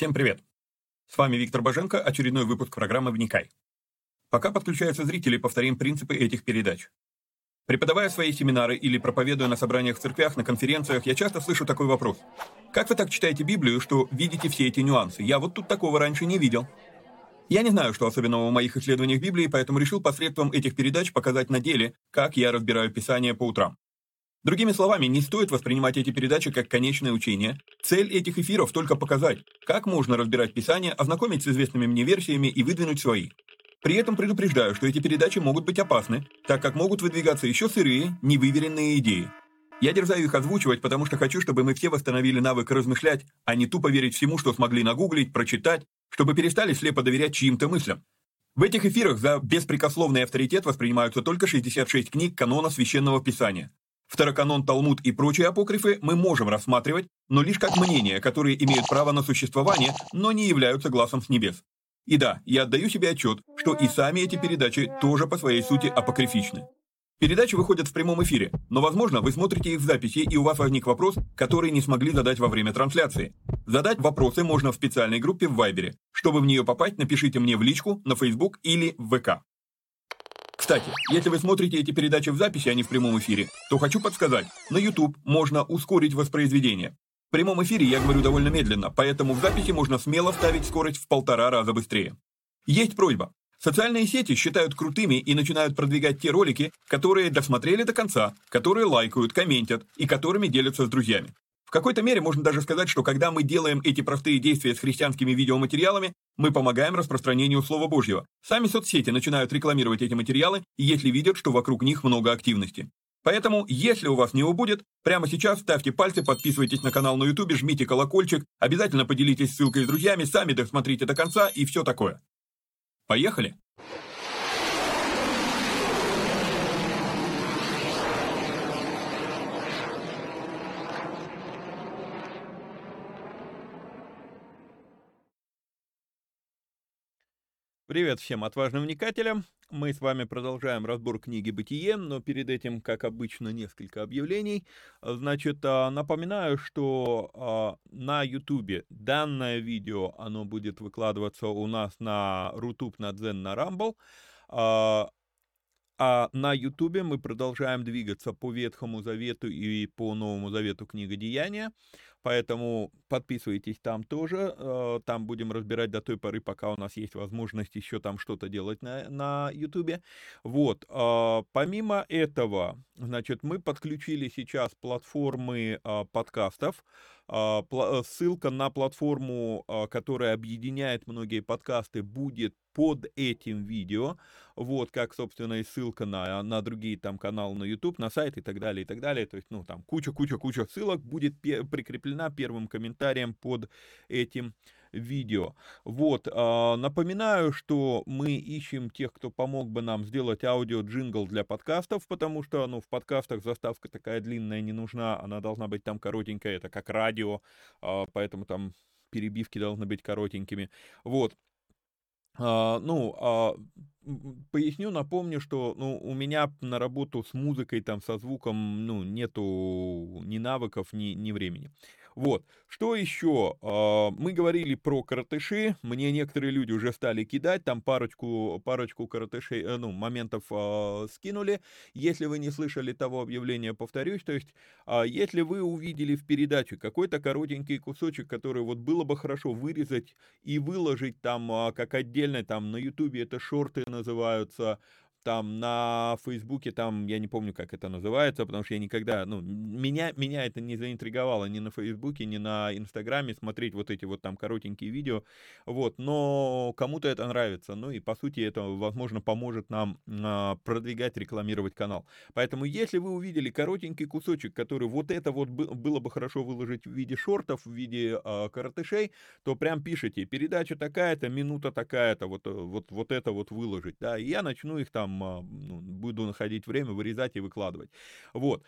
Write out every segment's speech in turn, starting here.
Всем привет! С вами Виктор Боженко, очередной выпуск программы «Вникай». Пока подключаются зрители, повторим принципы этих передач. Преподавая свои семинары или проповедуя на собраниях в церквях, на конференциях, я часто слышу такой вопрос. Как вы так читаете Библию, что видите все эти нюансы? Я вот тут такого раньше не видел. Я не знаю, что особенного в моих исследованиях Библии, поэтому решил посредством этих передач показать на деле, как я разбираю Писание по утрам. Другими словами, не стоит воспринимать эти передачи как конечное учение. Цель этих эфиров только показать, как можно разбирать Писание, ознакомить с известными мне версиями и выдвинуть свои. При этом предупреждаю, что эти передачи могут быть опасны, так как могут выдвигаться еще сырые, невыверенные идеи. Я дерзаю их озвучивать, потому что хочу, чтобы мы все восстановили навык размышлять, а не тупо верить всему, что смогли нагуглить, прочитать, чтобы перестали слепо доверять чьим-то мыслям. В этих эфирах за беспрекословный авторитет воспринимаются только 66 книг канона Священного Писания. Второканон, Талмуд и прочие апокрифы мы можем рассматривать, но лишь как мнения, которые имеют право на существование, но не являются глазом с небес. И да, я отдаю себе отчет, что и сами эти передачи тоже по своей сути апокрифичны. Передачи выходят в прямом эфире, но, возможно, вы смотрите их в записи, и у вас возник вопрос, который не смогли задать во время трансляции. Задать вопросы можно в специальной группе в Вайбере. Чтобы в нее попасть, напишите мне в личку, на Facebook или в ВК. Кстати, если вы смотрите эти передачи в записи, а не в прямом эфире, то хочу подсказать, на YouTube можно ускорить воспроизведение. В прямом эфире я говорю довольно медленно, поэтому в записи можно смело ставить скорость в полтора раза быстрее. Есть просьба. Социальные сети считают крутыми и начинают продвигать те ролики, которые досмотрели до конца, которые лайкают, комментят и которыми делятся с друзьями. В какой-то мере можно даже сказать, что когда мы делаем эти простые действия с христианскими видеоматериалами, мы помогаем распространению Слова Божьего. Сами соцсети начинают рекламировать эти материалы, если видят, что вокруг них много активности. Поэтому, если у вас не убудет, прямо сейчас ставьте пальцы, подписывайтесь на канал на YouTube, жмите колокольчик, обязательно поделитесь ссылкой с друзьями, сами досмотрите до конца и все такое. Поехали! Привет всем отважным вникателям. Мы с вами продолжаем разбор книги «Бытие», но перед этим, как обычно, несколько объявлений. Значит, а, напоминаю, что а, на YouTube данное видео, оно будет выкладываться у нас на Рутуб, на Дзен, на Рамбл. А, на Ютубе мы продолжаем двигаться по Ветхому Завету и по Новому Завету книга Деяния. Поэтому подписывайтесь там тоже. Э, там будем разбирать до той поры, пока у нас есть возможность еще там что-то делать на, на YouTube. Вот. А, помимо этого, значит, мы подключили сейчас платформы а, подкастов. А, э, ссылка на платформу, которая объединяет многие подкасты, будет под этим видео. Вот, как, собственно, и ссылка на, на другие там каналы на YouTube, на сайт и так далее, и так далее. То есть, ну, там куча-куча-куча ссылок будет прикреплена первым комментарием под этим видео. Вот, э, напоминаю, что мы ищем тех, кто помог бы нам сделать аудио-джингл для подкастов, потому что, ну, в подкастах заставка такая длинная не нужна, она должна быть там коротенькая, это как радио, э, поэтому там перебивки должны быть коротенькими. Вот, а, ну, а, поясню, напомню, что ну, у меня на работу с музыкой, там, со звуком, ну, нету ни навыков, ни, ни времени. Вот. Что еще? А, мы говорили про коротыши. Мне некоторые люди уже стали кидать. Там парочку, парочку коротышей, э, ну, моментов э, скинули. Если вы не слышали того объявления, повторюсь. То есть, э, если вы увидели в передаче какой-то коротенький кусочек, который вот было бы хорошо вырезать и выложить там как отдельно, там на ютубе это шорты называются, там на Фейсбуке, там, я не помню, как это называется, потому что я никогда, ну, меня, меня это не заинтриговало ни на Фейсбуке, ни на Инстаграме смотреть вот эти вот там коротенькие видео, вот, но кому-то это нравится, ну и по сути это, возможно, поможет нам а, продвигать, рекламировать канал. Поэтому, если вы увидели коротенький кусочек, который вот это вот было бы хорошо выложить в виде шортов, в виде а, коротышей, то прям пишите, передача такая-то, минута такая-то, вот, вот, вот это вот выложить, да, и я начну их там там ну, буду находить время вырезать и выкладывать. Вот.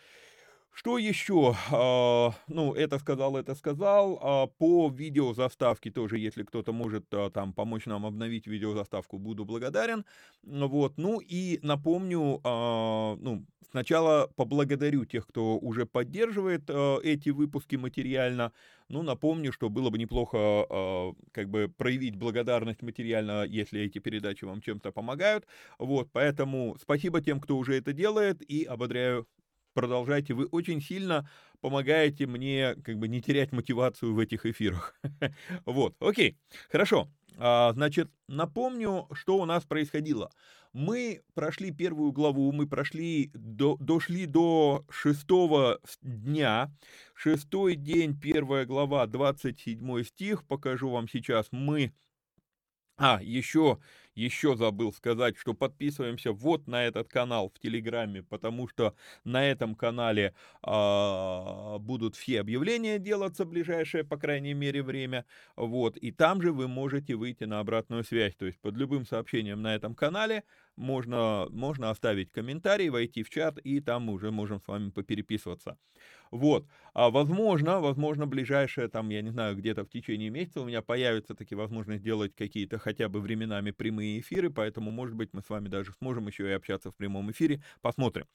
Что еще? А, ну, это сказал, это сказал. А, по видеозаставке тоже, если кто-то может а, там помочь нам обновить видеозаставку, буду благодарен. Вот. Ну и напомню, ну, сначала поблагодарю тех, кто уже поддерживает эти выпуски материально. Ну, напомню, что было бы неплохо как бы проявить благодарность материально, если эти передачи вам чем-то помогают. Вот, поэтому спасибо тем, кто уже это делает, и ободряю продолжайте. Вы очень сильно помогаете мне как бы не терять мотивацию в этих эфирах. Вот, окей, хорошо. А, значит, напомню, что у нас происходило. Мы прошли первую главу, мы прошли, до, дошли до шестого дня. Шестой день, первая глава, 27 стих. Покажу вам сейчас. Мы а, еще, еще забыл сказать, что подписываемся вот на этот канал в Телеграме, потому что на этом канале а, будут все объявления делаться ближайшее, по крайней мере, время. Вот, и там же вы можете выйти на обратную связь. То есть под любым сообщением на этом канале можно, можно оставить комментарий, войти в чат, и там мы уже можем с вами попереписываться. Вот. А возможно, возможно, ближайшее, там, я не знаю, где-то в течение месяца у меня появится таки возможность делать какие-то хотя бы временами прямые эфиры, поэтому, может быть, мы с вами даже сможем еще и общаться в прямом эфире. Посмотрим.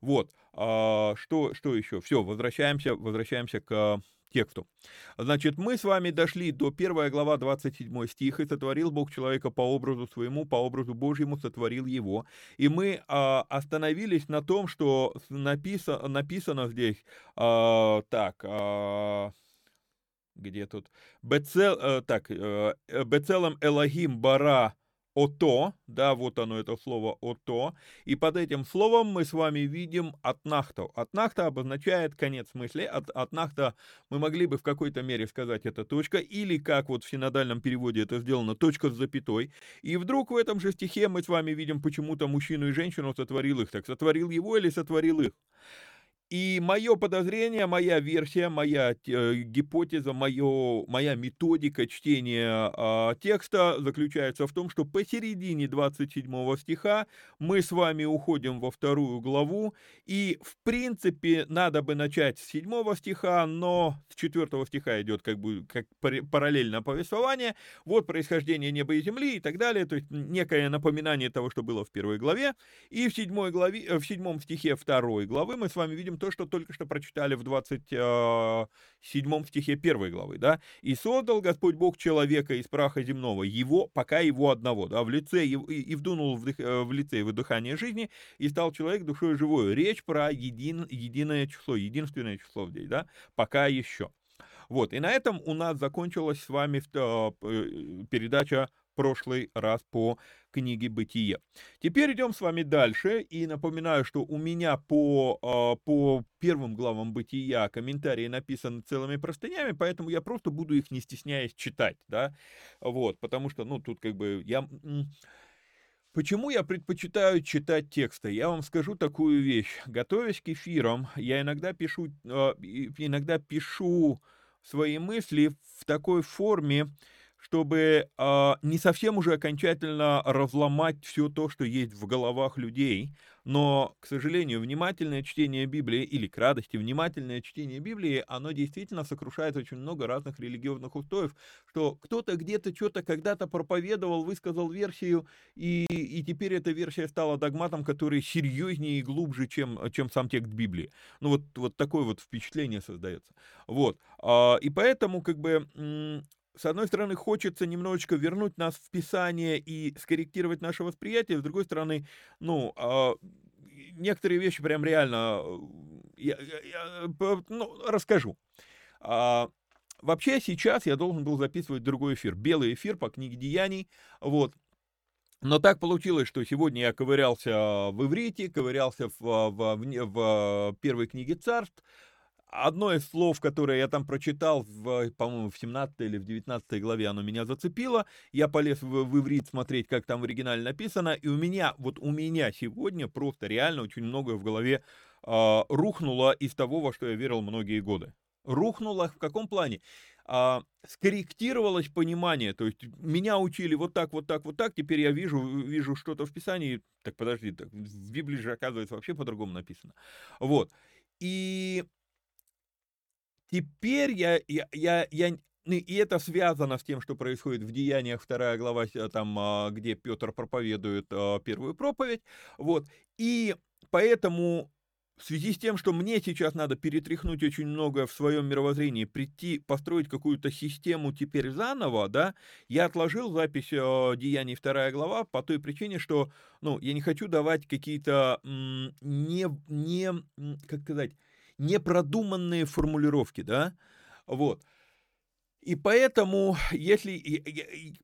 Вот. А, что, что еще? Все, возвращаемся, возвращаемся к тексту. Значит, мы с вами дошли до 1 глава 27 стих, «И сотворил Бог человека по образу своему, по образу Божьему сотворил его». И мы а, остановились на том, что написано, написано здесь, а, так, а, где тут, Бецел, а, так, а, Бецелом Элогим Бара ото, да, вот оно это слово ото, и под этим словом мы с вами видим атнахту. Атнахта обозначает конец мысли, от, атнахта мы могли бы в какой-то мере сказать это точка, или как вот в синодальном переводе это сделано, точка с запятой, и вдруг в этом же стихе мы с вами видим почему-то мужчину и женщину сотворил их, так сотворил его или сотворил их. И мое подозрение, моя версия, моя э, гипотеза, мое, моя методика чтения э, текста заключается в том, что посередине 27 стиха мы с вами уходим во вторую главу, и в принципе надо бы начать с 7 стиха, но с 4 стиха идет как бы как параллельно повествование, вот происхождение неба и земли и так далее, то есть некое напоминание того, что было в первой главе, и в 7, главе, э, в 7 стихе второй главы мы с вами видим то, что только что прочитали в 27 а, стихе первой главы, да, «И создал Господь Бог человека из праха земного, его, пока его одного, да, в лице, и, и вдунул в, дых, э, в лице его дыхание жизни, и стал человек душой живой». Речь про един, единое число, единственное число здесь, да, пока еще. Вот, и на этом у нас закончилась с вами э, передача прошлый раз по книге «Бытие». Теперь идем с вами дальше, и напоминаю, что у меня по, а, по первым главам «Бытия» комментарии написаны целыми простынями, поэтому я просто буду их, не стесняясь, читать, да, вот, потому что, ну, тут как бы я... Почему я предпочитаю читать тексты? Я вам скажу такую вещь. Готовясь к эфирам, я иногда пишу, а, иногда пишу свои мысли в такой форме, чтобы э, не совсем уже окончательно разломать все то, что есть в головах людей, но, к сожалению, внимательное чтение Библии, или к радости, внимательное чтение Библии, оно действительно сокрушает очень много разных религиозных устоев, что кто-то где-то что-то когда-то проповедовал, высказал версию, и, и теперь эта версия стала догматом, который серьезнее и глубже, чем, чем сам текст Библии. Ну вот, вот такое вот впечатление создается. Вот. А, и поэтому, как бы, с одной стороны, хочется немножечко вернуть нас в Писание и скорректировать наше восприятие, с другой стороны, ну, э, некоторые вещи прям реально, э, я, я, я, ну, расскажу. А, вообще сейчас я должен был записывать другой эфир, белый эфир по книге Деяний, вот, но так получилось, что сегодня я ковырялся в иврите, ковырялся в, в, в, в первой книге царств, Одно из слов, которое я там прочитал, в, по-моему, в 17 или в 19 главе, оно меня зацепило. Я полез в, в иврит смотреть, как там в оригинале написано, и у меня, вот у меня сегодня просто реально очень многое в голове э, рухнуло из того, во что я верил многие годы. Рухнуло в каком плане? а, скорректировалось понимание, то есть меня учили вот так, вот так, вот так, теперь я вижу, вижу что-то в Писании, так подожди, так, в Библии же оказывается вообще по-другому написано. Вот. и теперь я, я, я, я ну, и это связано с тем, что происходит в Деяниях, вторая глава, там, а, где Петр проповедует а, первую проповедь. Вот. И поэтому в связи с тем, что мне сейчас надо перетряхнуть очень многое в своем мировоззрении, прийти, построить какую-то систему теперь заново, да, я отложил запись э, Деяний вторая глава по той причине, что, ну, я не хочу давать какие-то не, не, как сказать, непродуманные формулировки, да, вот. И поэтому, если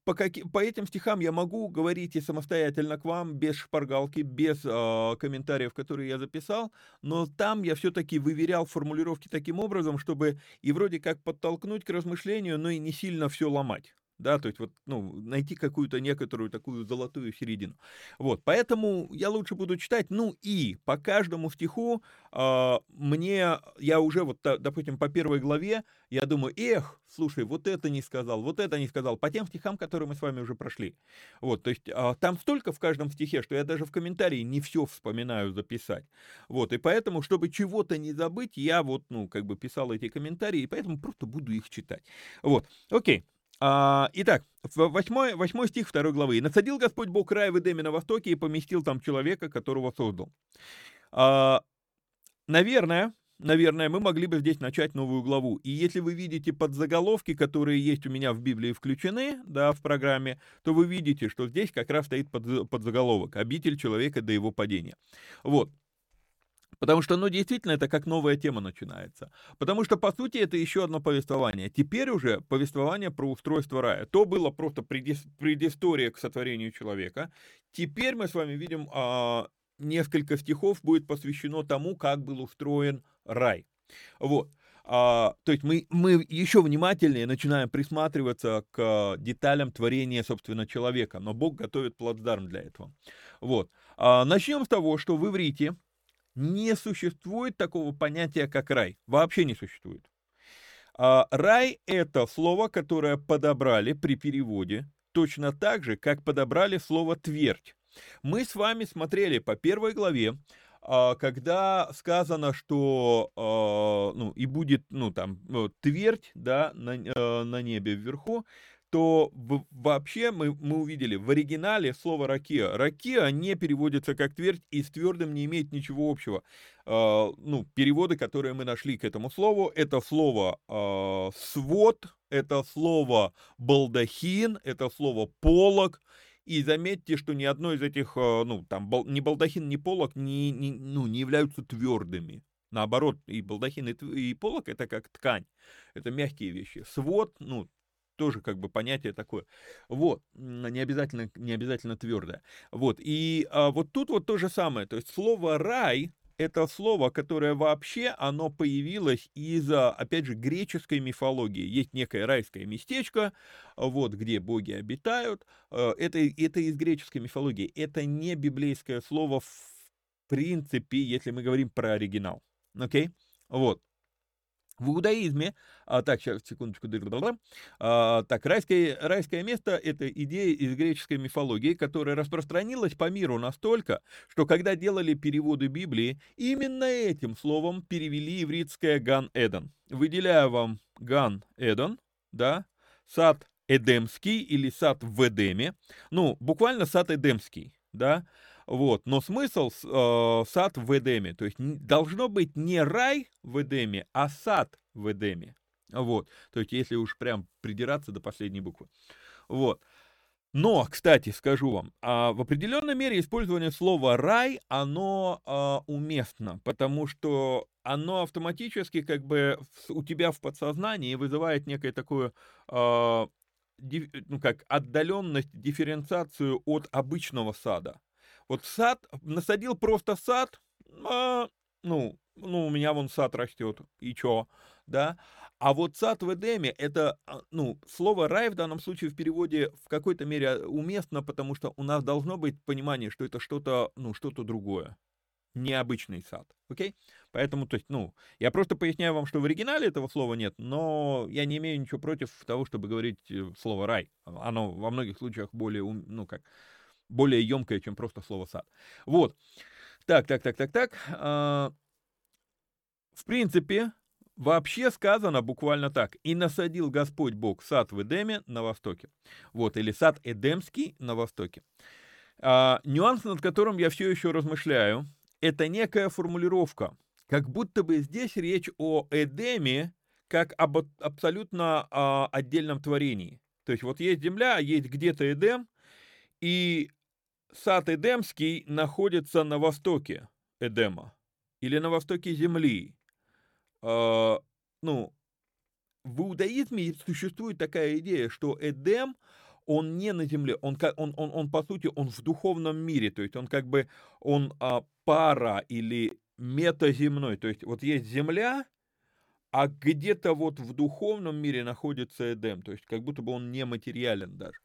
по, как, по этим стихам я могу говорить и самостоятельно к вам, без шпаргалки, без э, комментариев, которые я записал, но там я все-таки выверял формулировки таким образом, чтобы и вроде как подтолкнуть к размышлению, но и не сильно все ломать да, то есть вот, ну, найти какую-то некоторую такую золотую середину. Вот, поэтому я лучше буду читать, ну и по каждому стиху э, мне, я уже вот, допустим, по первой главе, я думаю, эх, слушай, вот это не сказал, вот это не сказал, по тем стихам, которые мы с вами уже прошли. Вот, то есть э, там столько в каждом стихе, что я даже в комментарии не все вспоминаю записать. Вот, и поэтому, чтобы чего-то не забыть, я вот, ну, как бы писал эти комментарии, и поэтому просто буду их читать. Вот, окей. А, итак, восьмой, восьмой стих второй главы. «И насадил Господь Бог рай в Эдеме на востоке и поместил там человека, которого создал». А, наверное, наверное, мы могли бы здесь начать новую главу. И если вы видите подзаголовки, которые есть у меня в Библии включены, да, в программе, то вы видите, что здесь как раз стоит под, подзаголовок «Обитель человека до его падения». Вот. Потому что, ну, действительно, это как новая тема начинается. Потому что, по сути, это еще одно повествование. Теперь уже повествование про устройство рая. То было просто предыстория к сотворению человека. Теперь мы с вами видим, а, несколько стихов будет посвящено тому, как был устроен рай. Вот. А, то есть мы, мы еще внимательнее начинаем присматриваться к деталям творения, собственно, человека. Но Бог готовит плацдарм для этого. Вот. А, начнем с того, что в иврите не существует такого понятия, как рай. Вообще не существует. А, рай – это слово, которое подобрали при переводе, точно так же, как подобрали слово «твердь». Мы с вами смотрели по первой главе, а, когда сказано, что а, ну, и будет ну, там, твердь да, на, э, на небе вверху, то вообще мы, мы увидели в оригинале слово «ракия». «Ракия» не переводится как «твердь» и с твердым не имеет ничего общего. Э, ну, переводы, которые мы нашли к этому слову, это слово э, «свод», это слово «балдахин», это слово «полог». И заметьте, что ни одно из этих, э, ну, там, ни балдахин, ни полог не, не, ну, не являются твердыми. Наоборот, и балдахин, и, и полог это как ткань. Это мягкие вещи. Свод, ну, тоже как бы понятие такое. Вот, не обязательно, не обязательно твердое. Вот, и а, вот тут вот то же самое. То есть слово «рай» это слово, которое вообще, оно появилось из, опять же, греческой мифологии. Есть некое райское местечко, вот, где боги обитают. Э, это, это из греческой мифологии. Это не библейское слово в принципе, если мы говорим про оригинал. Окей? Okay? Вот. В иудаизме, а, так, сейчас, секундочку, а, так, райское, райское место – это идея из греческой мифологии, которая распространилась по миру настолько, что когда делали переводы Библии, именно этим словом перевели ивритское Ган-Эден. Выделяю вам Ган-Эден, да, сад Эдемский или сад в Эдеме, ну, буквально сад Эдемский, да, вот. Но смысл э, сад в Эдеме. То есть должно быть не рай в Эдеме, а сад в Эдеме. Вот. То есть если уж прям придираться до последней буквы. Вот. Но, кстати, скажу вам, а в определенной мере использование слова «рай», оно а, уместно, потому что оно автоматически как бы у тебя в подсознании вызывает некое такое, а, ну как, отдаленность, дифференциацию от обычного сада. Вот сад, насадил просто сад, а, ну, ну, у меня вон сад растет, и чё, да? А вот сад в Эдеме, это, а, ну, слово рай в данном случае в переводе в какой-то мере уместно, потому что у нас должно быть понимание, что это что-то, ну, что-то другое. Необычный сад, окей? Поэтому, то есть, ну, я просто поясняю вам, что в оригинале этого слова нет, но я не имею ничего против того, чтобы говорить э, слово рай. Оно во многих случаях более, ну, как, более емкое, чем просто слово сад. Вот. Так, так, так, так, так. А, в принципе, вообще сказано буквально так. «И насадил Господь Бог сад в Эдеме на востоке». Вот, или сад Эдемский на востоке. А, нюанс, над которым я все еще размышляю, это некая формулировка. Как будто бы здесь речь о Эдеме, как об абсолютно а, отдельном творении. То есть вот есть земля, есть где-то Эдем, и сад Эдемский находится на востоке Эдема или на востоке земли. Э, ну, в иудаизме существует такая идея, что Эдем, он не на земле, он, он, он, он по сути, он в духовном мире, то есть он как бы, он а, пара или метаземной, то есть вот есть земля, а где-то вот в духовном мире находится Эдем, то есть как будто бы он не материален даже.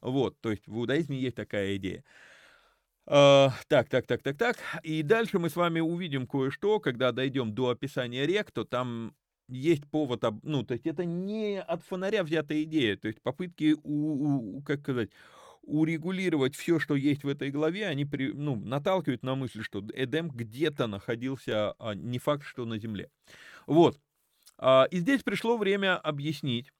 Вот, то есть в иудаизме есть такая идея. Uh, так, так, так, так, так. И дальше мы с вами увидим кое-что, когда дойдем до описания рек, то там есть повод, ну, то есть это не от фонаря взятая идея, то есть попытки, у, у, как сказать, урегулировать все, что есть в этой главе, они при, ну, наталкивают на мысль, что Эдем где-то находился, а не факт, что на земле. Вот. А, и здесь пришло время объяснить,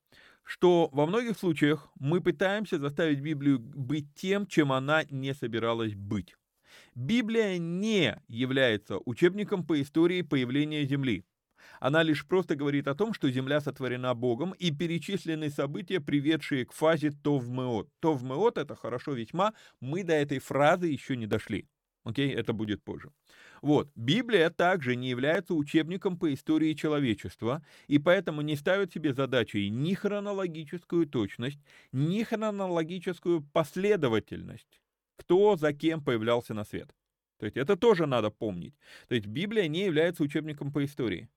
что во многих случаях мы пытаемся заставить Библию быть тем, чем она не собиралась быть. Библия не является учебником по истории появления Земли. Она лишь просто говорит о том, что Земля сотворена Богом, и перечислены события, приведшие к фазе Товмеот. Товмеот — это хорошо весьма, мы до этой фразы еще не дошли. Окей, это будет позже. Вот, Библия также не является учебником по истории человечества, и поэтому не ставит себе задачей ни хронологическую точность, ни хронологическую последовательность, кто за кем появлялся на свет. То есть это тоже надо помнить. То есть Библия не является учебником по истории.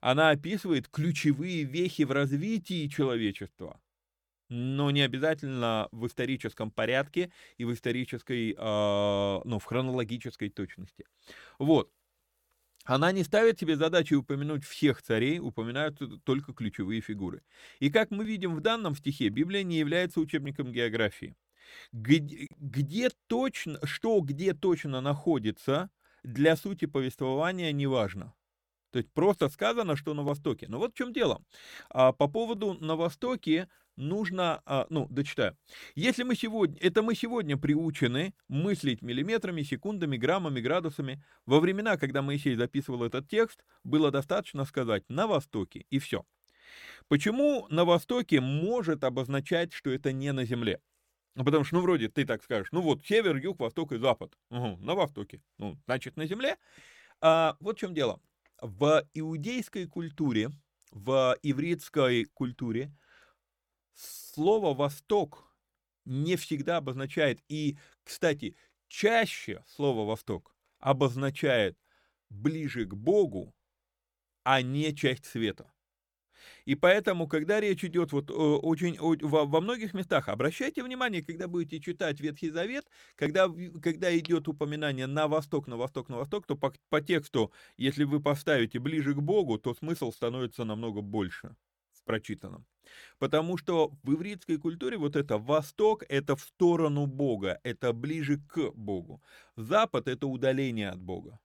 Она описывает ключевые вехи в развитии человечества но не обязательно в историческом порядке и в исторической, э, ну, в хронологической точности. Вот. Она не ставит себе задачи упомянуть всех царей, упоминают только ключевые фигуры. И как мы видим в данном стихе, Библия не является учебником географии. Где, где точно, что где точно находится, для сути повествования не важно. То есть просто сказано, что на Востоке. Но вот в чем дело. А по поводу на Востоке нужно, а, ну, дочитаю. Если мы сегодня, это мы сегодня приучены мыслить миллиметрами, секундами, граммами, градусами. Во времена, когда Моисей записывал этот текст, было достаточно сказать «на востоке» и все. Почему на востоке может обозначать, что это не на земле? Ну, потому что, ну, вроде ты так скажешь, ну вот, север, юг, восток и запад. Угу, на востоке. Ну, значит, на земле. А, вот в чем дело. В иудейской культуре, в ивритской культуре слово «восток» не всегда обозначает, и, кстати, чаще слово «восток» обозначает ближе к Богу, а не часть света. И поэтому, когда речь идет вот очень во, во многих местах, обращайте внимание, когда будете читать Ветхий Завет, когда, когда идет упоминание на восток, на восток, на восток, то по, по тексту, если вы поставите ближе к Богу, то смысл становится намного больше прочитанном. Потому что в ивритской культуре вот это восток – это в сторону Бога, это ближе к Богу. Запад – это удаление от Бога.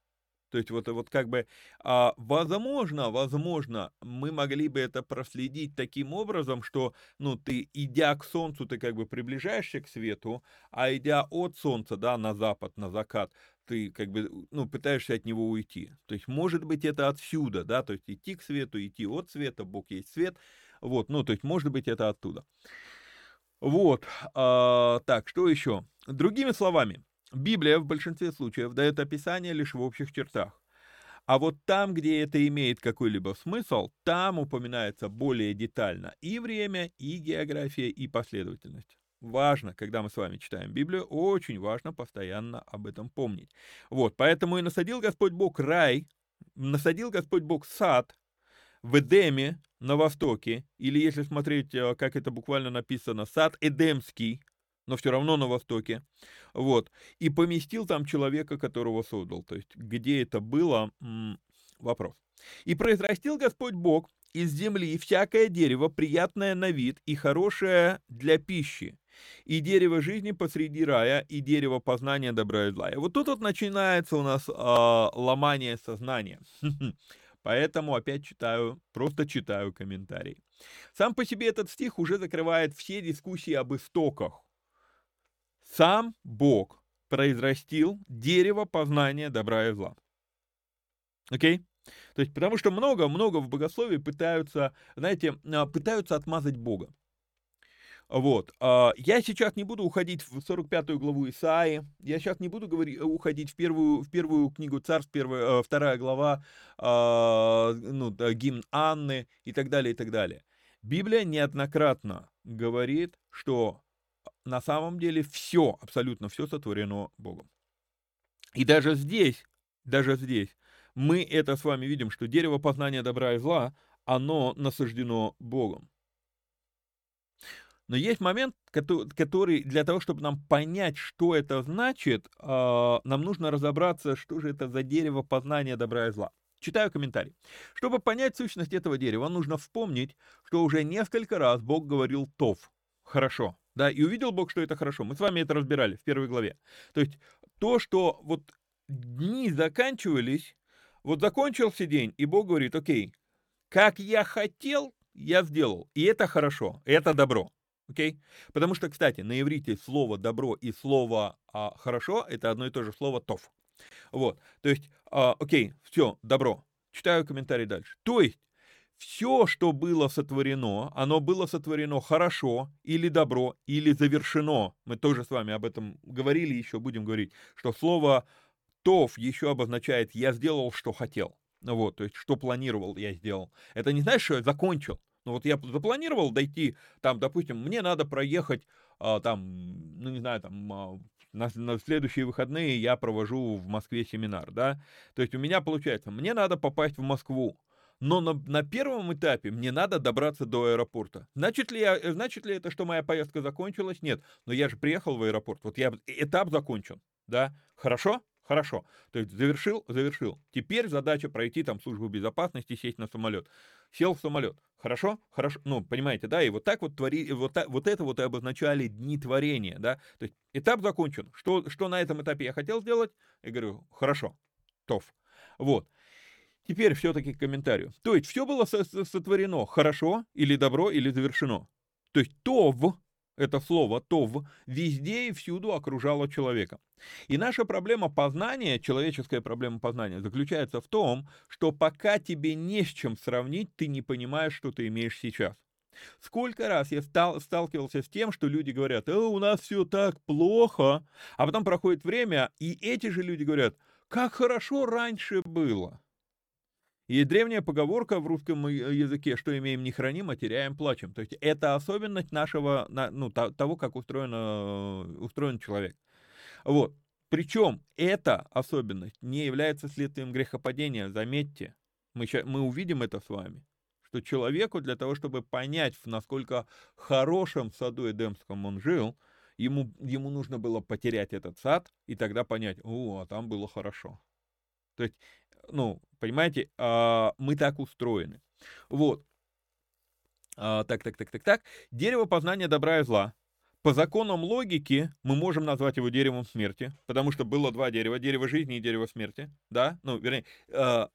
То есть вот, вот как бы, а, возможно, возможно, мы могли бы это проследить таким образом, что, ну, ты, идя к солнцу, ты как бы приближаешься к свету, а идя от солнца, да, на запад, на закат, ты как бы, ну, пытаешься от него уйти. То есть, может быть, это отсюда, да, то есть идти к свету, идти от света, Бог есть свет, вот, ну, то есть, может быть, это оттуда. Вот, а, так, что еще? Другими словами, Библия в большинстве случаев дает описание лишь в общих чертах. А вот там, где это имеет какой-либо смысл, там упоминается более детально и время, и география, и последовательность. Важно, когда мы с вами читаем Библию, очень важно постоянно об этом помнить. Вот, поэтому и насадил Господь Бог рай, насадил Господь Бог сад в Эдеме на востоке, или если смотреть, э, как это буквально написано, сад Эдемский, но все равно на востоке, вот, и поместил там человека, которого создал, то есть где это было, вопрос. И произрастил Господь Бог из земли всякое дерево, приятное на вид и хорошее для пищи, и дерево жизни посреди рая, и дерево познания добра и зла. И вот тут вот начинается у нас э, ломание сознания. Поэтому опять читаю, просто читаю комментарий. Сам по себе этот стих уже закрывает все дискуссии об истоках. Сам Бог произрастил дерево познания добра и зла. Окей? Okay? То есть, потому что много-много в богословии пытаются, знаете, а, пытаются отмазать Бога. Вот. А, я сейчас не буду уходить в 45 главу Исаи, я сейчас не буду говорить, уходить в первую, в первую книгу Царств, первая, вторая глава, а, ну, гимн Анны и так далее, и так далее. Библия неоднократно говорит, что на самом деле все, абсолютно все сотворено Богом. И даже здесь, даже здесь, мы это с вами видим, что дерево познания добра и зла, оно насаждено Богом. Но есть момент, который для того, чтобы нам понять, что это значит, а, нам нужно разобраться, что же это за дерево познания добра и зла. Читаю комментарий. Чтобы понять сущность этого дерева, нужно вспомнить, что уже несколько раз Бог говорил «тов» – «хорошо». Да, и увидел Бог, что это хорошо. Мы с вами это разбирали в первой главе. То есть то, что вот дни заканчивались, вот закончился день, и Бог говорит, окей, как я хотел, я сделал. И это хорошо, это добро. Окей? Потому что, кстати, на иврите слово добро и слово а, хорошо это одно и то же слово тов. Вот. То есть, а, окей, все, добро. Читаю комментарий дальше. То есть, все, что было сотворено, оно было сотворено хорошо или добро, или завершено. Мы тоже с вами об этом говорили, еще будем говорить, что слово «тов» еще обозначает «я сделал, что хотел». Вот, то есть, что планировал, я сделал. Это не значит, что я закончил. Ну вот я запланировал дойти, там, допустим, мне надо проехать, а, там, ну не знаю, там, а, на, на следующие выходные я провожу в Москве семинар, да. То есть у меня получается, мне надо попасть в Москву, но на, на первом этапе мне надо добраться до аэропорта. Значит ли, я, значит ли это, что моя поездка закончилась? Нет. Но я же приехал в аэропорт, вот я, этап закончен, да. Хорошо? Хорошо. То есть завершил, завершил. Теперь задача пройти там службу безопасности, сесть на самолет. Сел в самолет. Хорошо? Хорошо. Ну, понимаете, да? И вот так вот твори, вот, так, вот это вот и обозначали дни творения, да? То есть этап закончен. Что, что на этом этапе я хотел сделать? Я говорю, хорошо. Тов. Вот. Теперь все-таки к комментарию. То есть все было сотворено хорошо или добро или завершено. То есть тов это слово «тов» везде и всюду окружало человека. И наша проблема познания, человеческая проблема познания, заключается в том, что пока тебе не с чем сравнить, ты не понимаешь, что ты имеешь сейчас. Сколько раз я стал, сталкивался с тем, что люди говорят, э, у нас все так плохо, а потом проходит время, и эти же люди говорят, как хорошо раньше было. И древняя поговорка в русском языке, что имеем не храним, а теряем плачем. То есть это особенность нашего, ну, того, как устроено, устроен человек. Вот. Причем эта особенность не является следствием грехопадения, заметьте. Мы, сейчас, мы увидим это с вами. Что человеку для того, чтобы понять, в насколько хорошем саду Эдемском он жил, ему, ему нужно было потерять этот сад и тогда понять, о, а там было хорошо. То есть ну, понимаете, а, мы так устроены. Вот. А, так, так, так, так, так. Дерево познания добра и зла. По законам логики мы можем назвать его деревом смерти, потому что было два дерева, дерево жизни и дерево смерти, да, ну, вернее, а,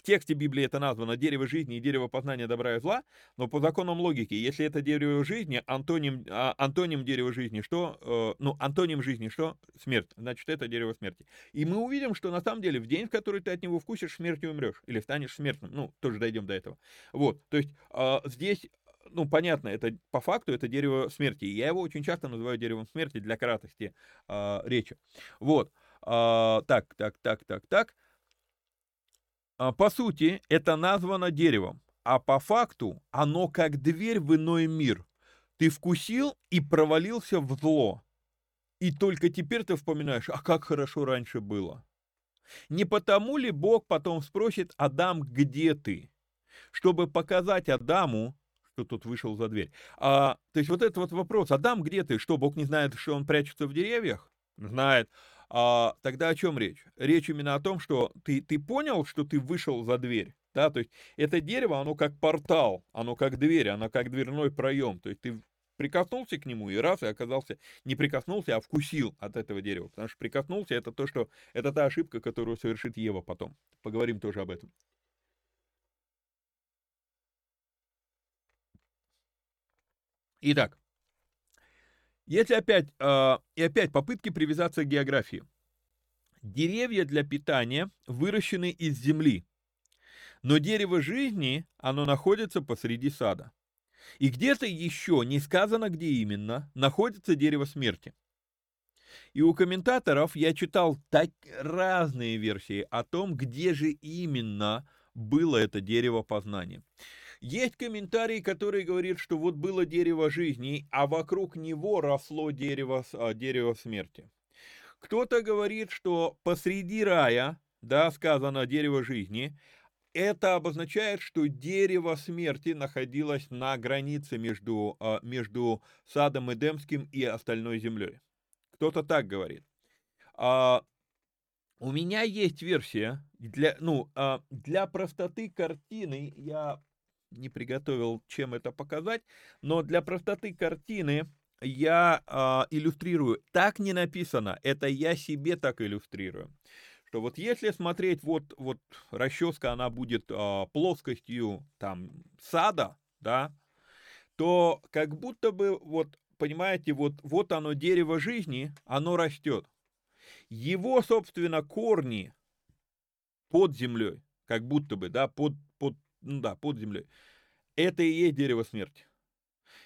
в тексте Библии это названо дерево жизни и дерево познания добра и зла, но по законам логики, если это дерево жизни, антоним, а, антоним дерева жизни, что, э, ну, антоним жизни, что? Смерть. Значит, это дерево смерти. И мы увидим, что на самом деле в день, в который ты от него вкусишь, смертью умрешь, или станешь смертным. Ну, тоже дойдем до этого. Вот, то есть э, здесь ну, понятно, это по факту это дерево смерти. Я его очень часто называю деревом смерти для кратости э, речи. Вот. Э, так, так, так, так, так. А, по сути, это названо деревом, а по факту оно как дверь в иной мир. Ты вкусил и провалился в зло. И только теперь ты вспоминаешь, а как хорошо раньше было. Не потому ли Бог потом спросит, Адам, где ты? Чтобы показать Адаму, что тут вышел за дверь. А, то есть вот этот вот вопрос, Адам, где ты? Что, Бог не знает, что он прячется в деревьях? Знает. А, тогда о чем речь? Речь именно о том, что ты, ты понял, что ты вышел за дверь, да, то есть это дерево, оно как портал, оно как дверь, оно как дверной проем, то есть ты прикоснулся к нему и раз, и оказался, не прикоснулся, а вкусил от этого дерева, потому что прикоснулся, это то, что, это та ошибка, которую совершит Ева потом. Поговорим тоже об этом. Итак, если опять, э, и опять попытки привязаться к географии. Деревья для питания выращены из земли, но дерево жизни, оно находится посреди сада. И где-то еще, не сказано где именно, находится дерево смерти. И у комментаторов я читал так разные версии о том, где же именно было это дерево познания. Есть комментарий, который говорит, что вот было дерево жизни, а вокруг него росло дерево, а, дерево смерти. Кто-то говорит, что посреди рая, да, сказано дерево жизни, это обозначает, что дерево смерти находилось на границе между, а, между садом Эдемским и остальной землей. Кто-то так говорит. А, у меня есть версия для, ну, а, для простоты картины я не приготовил, чем это показать, но для простоты картины я э, иллюстрирую. Так не написано, это я себе так иллюстрирую. Что вот если смотреть, вот, вот расческа, она будет э, плоскостью там сада, да, то как будто бы, вот, понимаете, вот, вот оно дерево жизни, оно растет. Его, собственно, корни под землей, как будто бы, да, под, под, ну да, под землей. Это и есть дерево смерти.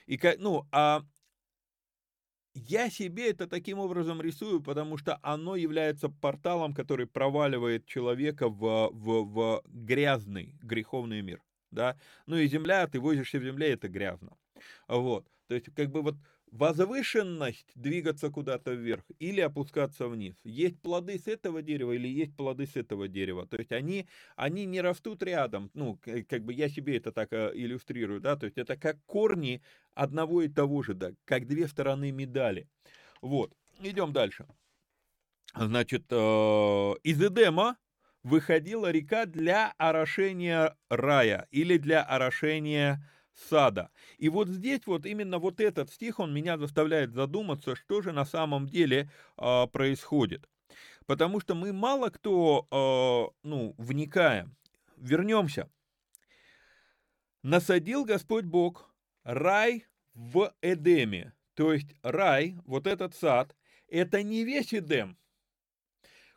И, ну, а я себе это таким образом рисую, потому что оно является порталом, который проваливает человека в, в, в грязный, греховный мир. Да? Ну и земля, ты возишься в земле, это грязно. Вот. То есть, как бы вот возвышенность двигаться куда-то вверх или опускаться вниз. Есть плоды с этого дерева или есть плоды с этого дерева. То есть они, они не растут рядом. Ну, как бы я себе это так э, иллюстрирую, да, то есть это как корни одного и того же, да, как две стороны медали. Вот, идем дальше. Значит, э, из Эдема выходила река для орошения рая или для орошения сада. И вот здесь вот именно вот этот стих, он меня заставляет задуматься, что же на самом деле э, происходит. Потому что мы мало кто, э, ну, вникаем. Вернемся. Насадил Господь Бог рай в Эдеме. То есть рай, вот этот сад, это не весь Эдем.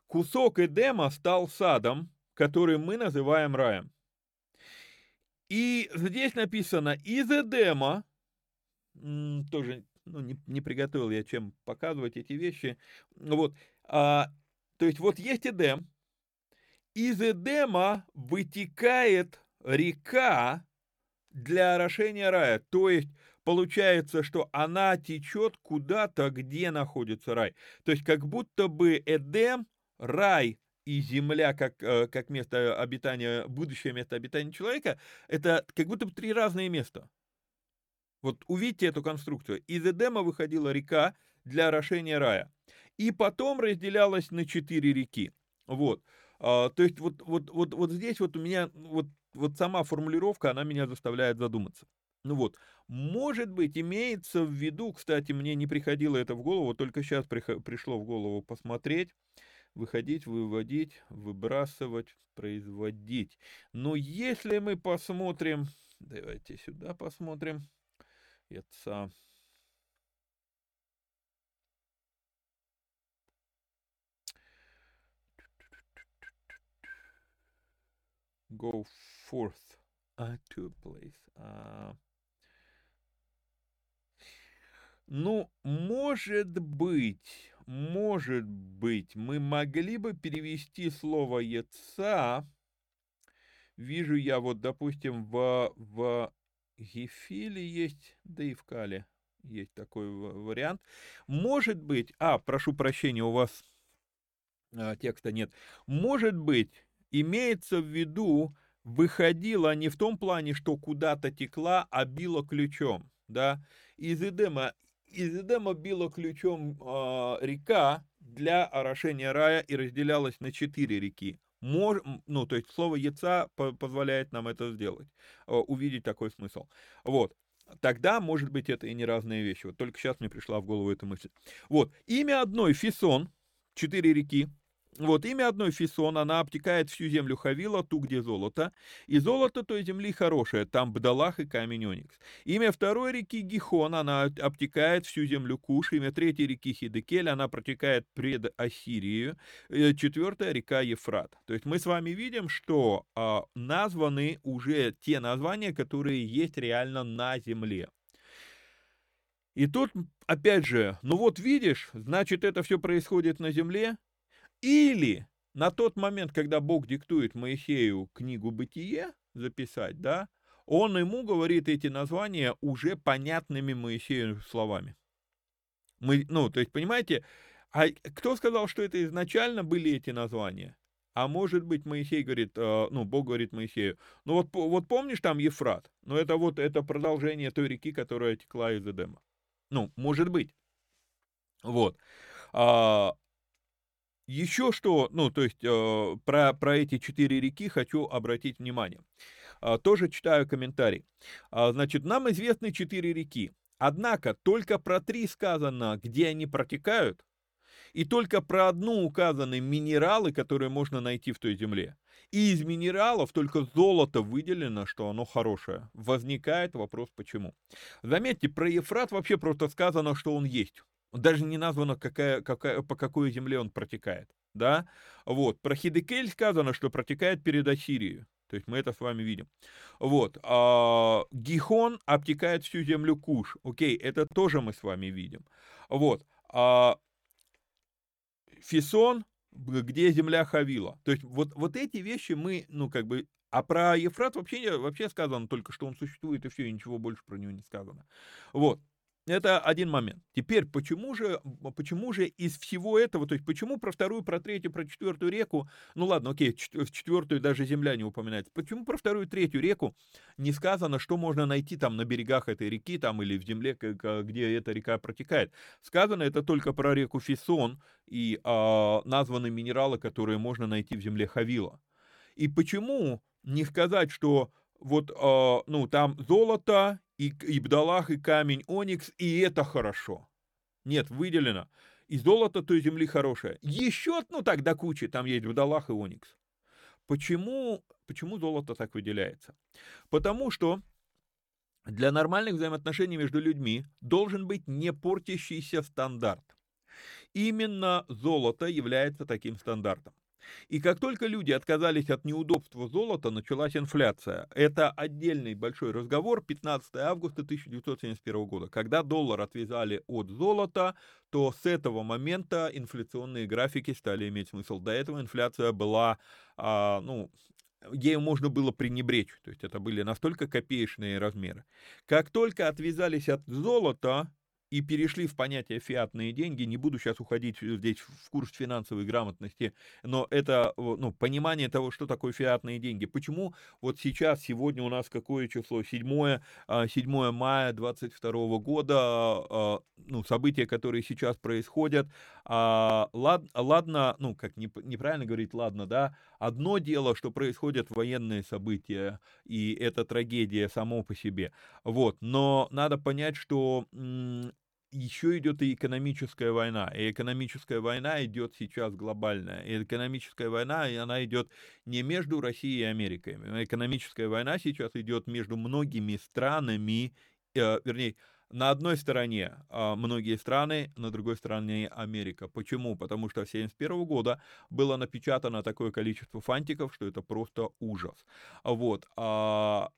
Кусок Эдема стал садом, который мы называем раем. И здесь написано из Эдема, тоже ну, не, не приготовил я чем показывать эти вещи. Вот, а, то есть вот есть Эдем, из Эдема вытекает река для орошения рая. То есть получается, что она течет куда-то, где находится рай. То есть как будто бы Эдем, рай и земля как, э, как место обитания, будущее место обитания человека, это как будто бы три разные места. Вот увидите эту конструкцию. Из Эдема выходила река для орошения рая. И потом разделялась на четыре реки. Вот. А, то есть вот, вот, вот, вот здесь вот у меня вот, вот сама формулировка, она меня заставляет задуматься. Ну вот, может быть, имеется в виду, кстати, мне не приходило это в голову, только сейчас пришло в голову посмотреть, выходить, выводить, выбрасывать, производить. Но если мы посмотрим, давайте сюда посмотрим, это go forth uh, to a place. Uh, ну, может быть, может быть, мы могли бы перевести слово «яца», вижу я вот, допустим, в, в Гефиле есть, да и в Кале есть такой вариант. Может быть, а, прошу прощения, у вас а, текста нет. Может быть, имеется в виду, выходила не в том плане, что куда-то текла, а била ключом, да. Из Эдема из Эдема била ключом э, река для орошения рая и разделялась на четыре реки. Мож, ну, то есть слово яйца позволяет нам это сделать, э, увидеть такой смысл. Вот. Тогда, может быть, это и не разные вещи. Вот только сейчас мне пришла в голову эта мысль. Вот. Имя одной Фисон, четыре реки, Вот, имя одной Фисон, она обтекает всю землю Хавила, ту, где золото. И золото той земли хорошее, там Бдалах и камень Оникс. Имя второй реки Гихон, она обтекает всю землю Куш. Имя третьей реки Хидекель, она протекает пред Ассирией. Э, четвертая река Ефрат. То есть мы с вами видим, что а, названы уже те названия, которые есть реально на земле. И тут, опять же, ну вот видишь, значит, это все происходит на земле, или на тот момент, когда Бог диктует Моисею книгу «Бытие» записать, да, он ему говорит эти названия уже понятными Моисею словами. Мы, ну, то есть, понимаете, а кто сказал, что это изначально были эти названия? А может быть, Моисей говорит, э, ну, Бог говорит Моисею, ну вот, вот помнишь там Ефрат? Ну, это вот, это продолжение той реки, которая текла из Эдема. Ну, может быть. Вот. А, еще что, ну, то есть э, про, про эти четыре реки хочу обратить внимание. Э, тоже читаю комментарий. Э, значит, нам известны четыре реки. Однако только про три сказано, где они протекают, и только про одну указаны минералы, которые можно найти в той земле. И из минералов только золото выделено, что оно хорошее. Возникает вопрос, почему. Заметьте, про Ефрат вообще просто сказано, что он есть. Даже не названо, какая, какая, по какой земле он протекает. Да? Вот. Про Хидекель сказано, что протекает перед Ассирией. То есть мы это с вами видим. Вот. А, Гихон обтекает всю землю Куш. Окей, это тоже мы с вами видим. Вот. А, Фисон, где земля Хавила. То есть вот, вот эти вещи мы, ну, как бы, а про Ефрат вообще, вообще сказано только, что он существует, и все, и ничего больше про него не сказано. Вот. Это один момент. Теперь, почему же, почему же из всего этого, то есть почему про вторую, про третью, про четвертую реку, ну ладно, окей, в четвертую даже земля не упоминается, почему про вторую, третью реку не сказано, что можно найти там на берегах этой реки, там или в земле, где эта река протекает? Сказано это только про реку Фисон и а, названы минералы, которые можно найти в земле Хавила. И почему не сказать, что вот, э, ну, там золото, и, и бдалах, и камень, оникс, и это хорошо. Нет, выделено. И золото той земли хорошее. Еще, ну так, до кучи, там есть бдалах и оникс. Почему, почему золото так выделяется? Потому что для нормальных взаимоотношений между людьми должен быть не портящийся стандарт. Именно золото является таким стандартом. И как только люди отказались от неудобства золота, началась инфляция. Это отдельный большой разговор 15 августа 1971 года. Когда доллар отвязали от золота, то с этого момента инфляционные графики стали иметь смысл. До этого инфляция была, а, ну, ею можно было пренебречь, то есть это были настолько копеечные размеры. Как только отвязались от золота, и перешли в понятие фиатные деньги. Не буду сейчас уходить здесь в курс финансовой грамотности, но это ну, понимание того, что такое фиатные деньги. Почему вот сейчас, сегодня у нас какое число? 7, 7 а, мая 22 года, а, ну, события, которые сейчас происходят. А, ладно, ну, как неправильно говорить, ладно, да, одно дело, что происходят военные события, и это трагедия само по себе, вот, но надо понять, что еще идет и экономическая война. И экономическая война идет сейчас глобальная. И экономическая война, и она идет не между Россией и Америкой. Экономическая война сейчас идет между многими странами, э, вернее, на одной стороне э, многие страны, на другой стороне Америка. Почему? Потому что с 1971 года было напечатано такое количество фантиков, что это просто ужас. Вот. А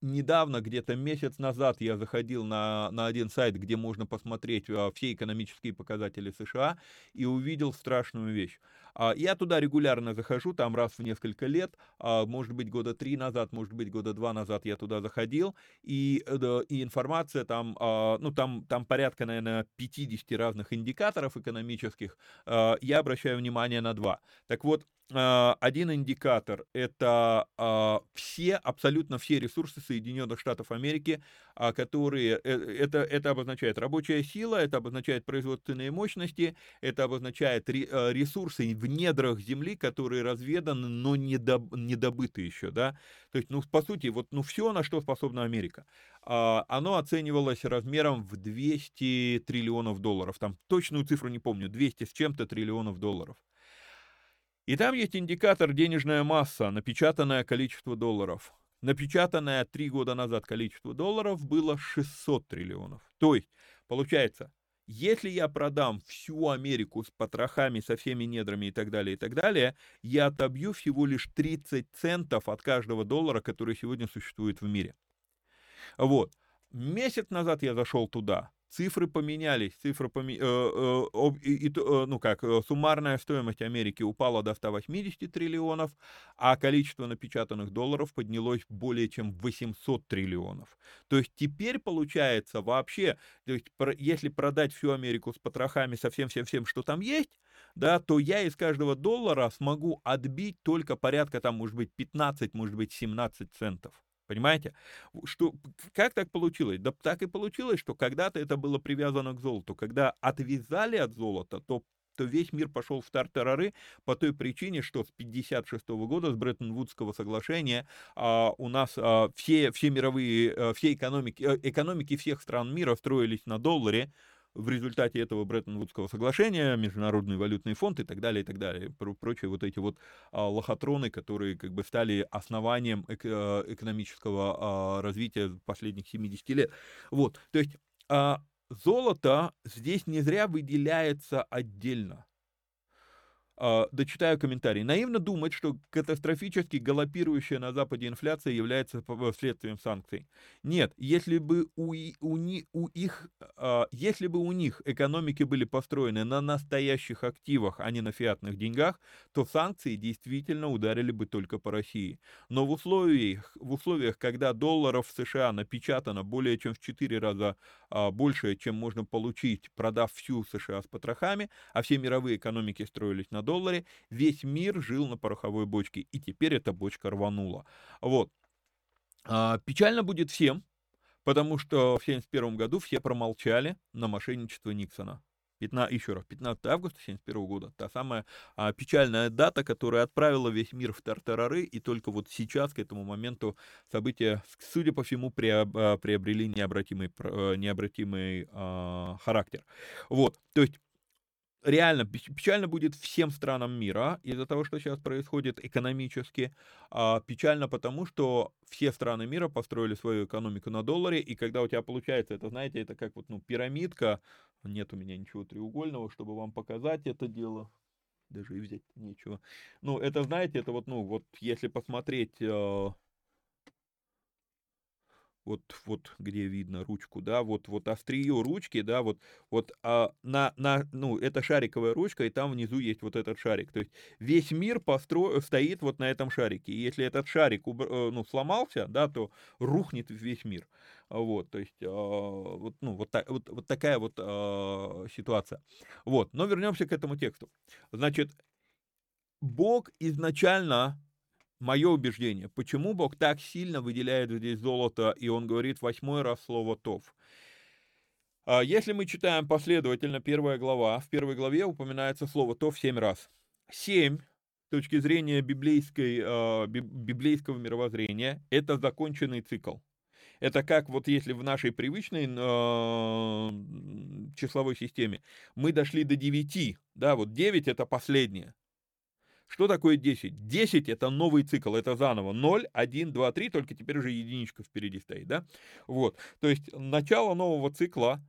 недавно, где-то месяц назад, я заходил на, на один сайт, где можно посмотреть а, все экономические показатели США, и увидел страшную вещь. А, я туда регулярно захожу, там раз в несколько лет, а, может быть, года три назад, может быть, года два назад я туда заходил, и, э, и информация там, ну, там, там порядка, наверное, 50 разных индикаторов экономических, я обращаю внимание на два. Так вот, а, один индикатор – это а, все, абсолютно все ресурсы Соединенных Штатов Америки, а, которые, э, это, это обозначает рабочая сила, это обозначает производственные мощности, это обозначает ресурсы в недрах земли, которые разведаны, но не, доб, не добыты еще, да, то есть, ну, по сути, вот, ну, все, на что способна Америка, оно оценивалось размером в 200 триллионов долларов, там точную цифру не помню, 200 с чем-то триллионов долларов. И там есть индикатор денежная масса, напечатанное количество долларов. Напечатанное три года назад количество долларов было 600 триллионов. То есть, получается, если я продам всю Америку с потрохами, со всеми недрами и так далее, и так далее, я отобью всего лишь 30 центов от каждого доллара, который сегодня существует в мире. Вот. Месяц назад я зашел туда, цифры поменялись, цифры поме... э, э, и, э, ну как, суммарная стоимость Америки упала до 180 триллионов, а количество напечатанных долларов поднялось более чем 800 триллионов. То есть теперь получается вообще, то есть если продать всю Америку с потрохами, со всем-всем-всем, что там есть, да, то я из каждого доллара смогу отбить только порядка там, может быть, 15, может быть, 17 центов. Понимаете? Что, как так получилось? Да так и получилось, что когда-то это было привязано к золоту. Когда отвязали от золота, то то весь мир пошел в тартарары по той причине, что с 1956 года, с Бреттон-Вудского соглашения, а, у нас а, все, все мировые, а, все экономики, а, экономики всех стран мира строились на долларе, в результате этого Бреттон-Вудского соглашения, Международный валютный фонд и так далее, и так далее, прочие вот эти вот а, лохотроны, которые как бы стали основанием эк, а, экономического а, развития последних 70 лет. Вот, то есть а, золото здесь не зря выделяется отдельно. А, дочитаю комментарий. Наивно думать, что катастрофически галопирующая на Западе инфляция является следствием санкций. Нет, если бы у, у, у их, а, если бы у них экономики были построены на настоящих активах, а не на фиатных деньгах, то санкции действительно ударили бы только по России. Но в условиях, в условиях когда долларов в США напечатано более чем в 4 раза больше, чем можно получить, продав всю США с потрохами, а все мировые экономики строились на долларе, весь мир жил на пороховой бочке, и теперь эта бочка рванула. Вот. А, печально будет всем, потому что в 1971 году все промолчали на мошенничество Никсона. 15, еще раз, 15 августа 1971 года, та самая а, печальная дата, которая отправила весь мир в тартарары, и только вот сейчас, к этому моменту, события, судя по всему, а, приобрели необратимый, э, необратимый а, характер. Вот, то есть реально печально будет всем странам мира из-за того, что сейчас происходит экономически. А печально потому, что все страны мира построили свою экономику на долларе, и когда у тебя получается, это, знаете, это как вот, ну, пирамидка, нет у меня ничего треугольного, чтобы вам показать это дело, даже и взять нечего. Ну, это, знаете, это вот, ну, вот если посмотреть э, вот, вот где видно ручку, да, вот, вот острие ручки, да, вот, вот а, на, на, ну, это шариковая ручка, и там внизу есть вот этот шарик. То есть весь мир постро... стоит вот на этом шарике. И если этот шарик, э, ну, сломался, да, то рухнет весь мир. Вот, то есть, э, вот, ну, вот, так, вот, вот такая вот э, ситуация. Вот, но вернемся к этому тексту. Значит, Бог изначально мое убеждение, почему Бог так сильно выделяет здесь золото, и он говорит восьмой раз слово «тов». А, если мы читаем последовательно первая глава, в первой главе упоминается слово «тов» семь раз. Семь, с точки зрения библейской, а, библейского мировоззрения, это законченный цикл. Это как вот если в нашей привычной э, числовой системе мы дошли до 9, да, вот 9 это последнее, что такое 10? 10 это новый цикл, это заново. 0, 1, 2, 3, только теперь уже единичка впереди стоит, да? Вот, то есть начало нового цикла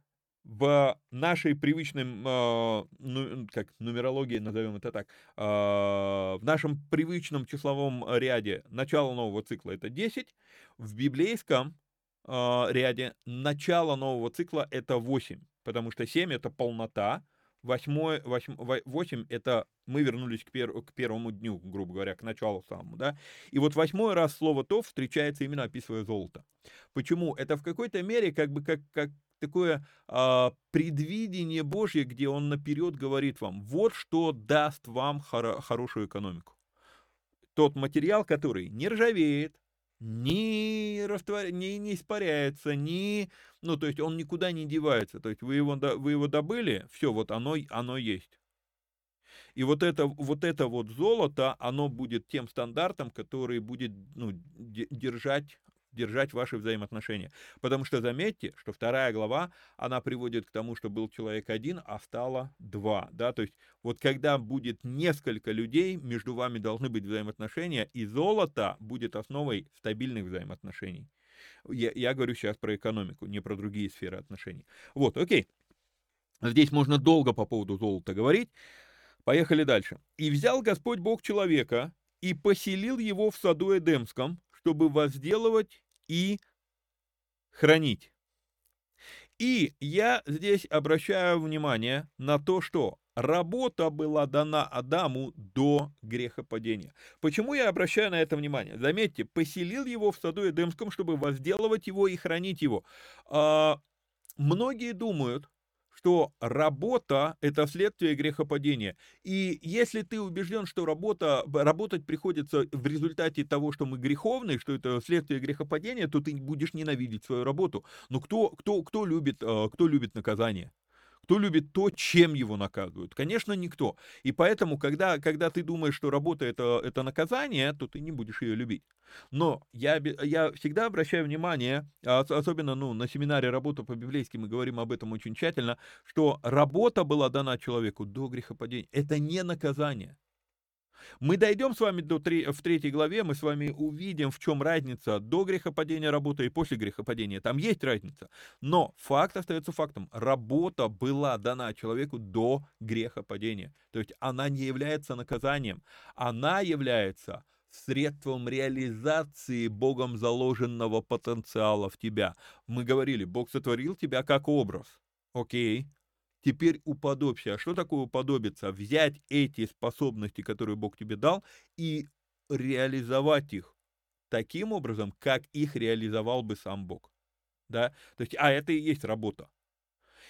в нашей привычной, э, ну, как нумерологии, назовем это так, э, в нашем привычном числовом ряде начало нового цикла это 10, в библейском э, ряде начало нового цикла это 8, потому что 7 это полнота, Восьмой, восьм, восемь — это мы вернулись к, пер, к первому дню, грубо говоря, к началу самому, да. И вот восьмой раз слово «то» встречается именно описывая золото. Почему? Это в какой-то мере как бы как, как такое а, предвидение Божье, где он наперед говорит вам, вот что даст вам хоро- хорошую экономику. Тот материал, который не ржавеет, не, раствор... не, не испаряется, не... Ну, то есть он никуда не девается. То есть вы его, вы его добыли, все, вот оно, оно есть. И вот это, вот это вот золото, оно будет тем стандартом, который будет ну, держать держать ваши взаимоотношения. Потому что заметьте, что вторая глава, она приводит к тому, что был человек один, а стало два. Да? То есть вот когда будет несколько людей, между вами должны быть взаимоотношения, и золото будет основой стабильных взаимоотношений. Я, я говорю сейчас про экономику, не про другие сферы отношений. Вот, окей. Здесь можно долго по поводу золота говорить. Поехали дальше. «И взял Господь Бог человека и поселил его в саду Эдемском, чтобы возделывать и хранить. И я здесь обращаю внимание на то, что работа была дана Адаму до грехопадения. Почему я обращаю на это внимание? Заметьте, поселил его в саду Эдемском, чтобы возделывать его и хранить его. А, многие думают, что работа – это следствие грехопадения. И если ты убежден, что работа, работать приходится в результате того, что мы греховны, что это следствие грехопадения, то ты будешь ненавидеть свою работу. Но кто, кто, кто, любит, а, кто любит наказание? Кто любит то, чем его наказывают? Конечно, никто. И поэтому, когда, когда ты думаешь, что работа это, это наказание, то ты не будешь ее любить. Но я, я всегда обращаю внимание, а особенно ну, на семинаре «Работа по-библейски» мы говорим об этом очень тщательно, что работа была дана человеку до грехопадения. Это не наказание. Мы дойдем с вами до 3, в третьей главе, мы с вами увидим, в чем разница до грехопадения работы и после грехопадения. Там есть разница. Но факт остается фактом. Работа была дана человеку до грехопадения. То есть она не является наказанием. Она является средством реализации Богом заложенного потенциала в тебя. Мы говорили, Бог сотворил тебя как образ. Окей, теперь уподобься. А что такое уподобиться? Взять эти способности, которые Бог тебе дал, и реализовать их таким образом, как их реализовал бы сам Бог. Да? То есть, а это и есть работа.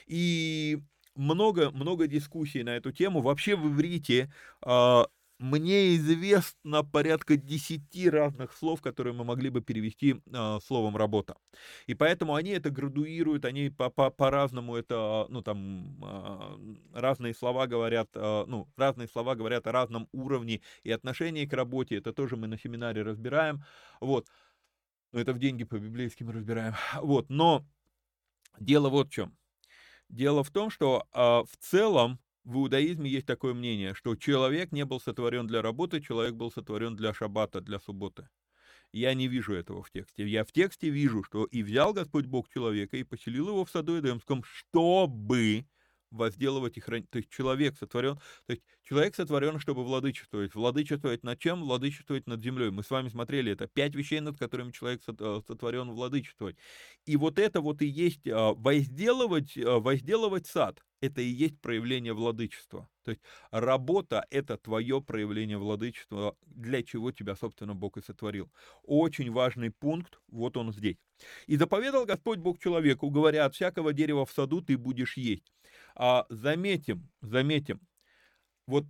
И много, много дискуссий на эту тему. Вообще в иврите а, мне известно порядка 10 разных слов, которые мы могли бы перевести э, словом работа. И поэтому они это градуируют, они по-разному -по -по это, ну там, э, разные слова говорят, э, ну, разные слова говорят о разном уровне и отношении к работе. Это тоже мы на семинаре разбираем. Вот. Но это в деньги по-библейски мы разбираем. Вот. Но дело вот в чем. Дело в том, что э, в целом в иудаизме есть такое мнение, что человек не был сотворен для работы, человек был сотворен для шаббата, для субботы. Я не вижу этого в тексте. Я в тексте вижу, что и взял Господь Бог человека и поселил его в саду Эдемском, чтобы возделывать и хранить. То есть человек сотворен, то есть человек сотворен, чтобы владычествовать. Владычествовать над чем? Владычествовать над землей. Мы с вами смотрели это. Пять вещей, над которыми человек э, сотворен владычествовать. И вот это вот и есть а, возделывать, а, возделывать сад. Это и есть проявление владычества. То есть работа — это твое проявление владычества, для чего тебя, собственно, Бог и сотворил. Очень важный пункт, вот он здесь. «И заповедал Господь Бог человеку, говоря, от всякого дерева в саду ты будешь есть». А, заметим, заметим, вот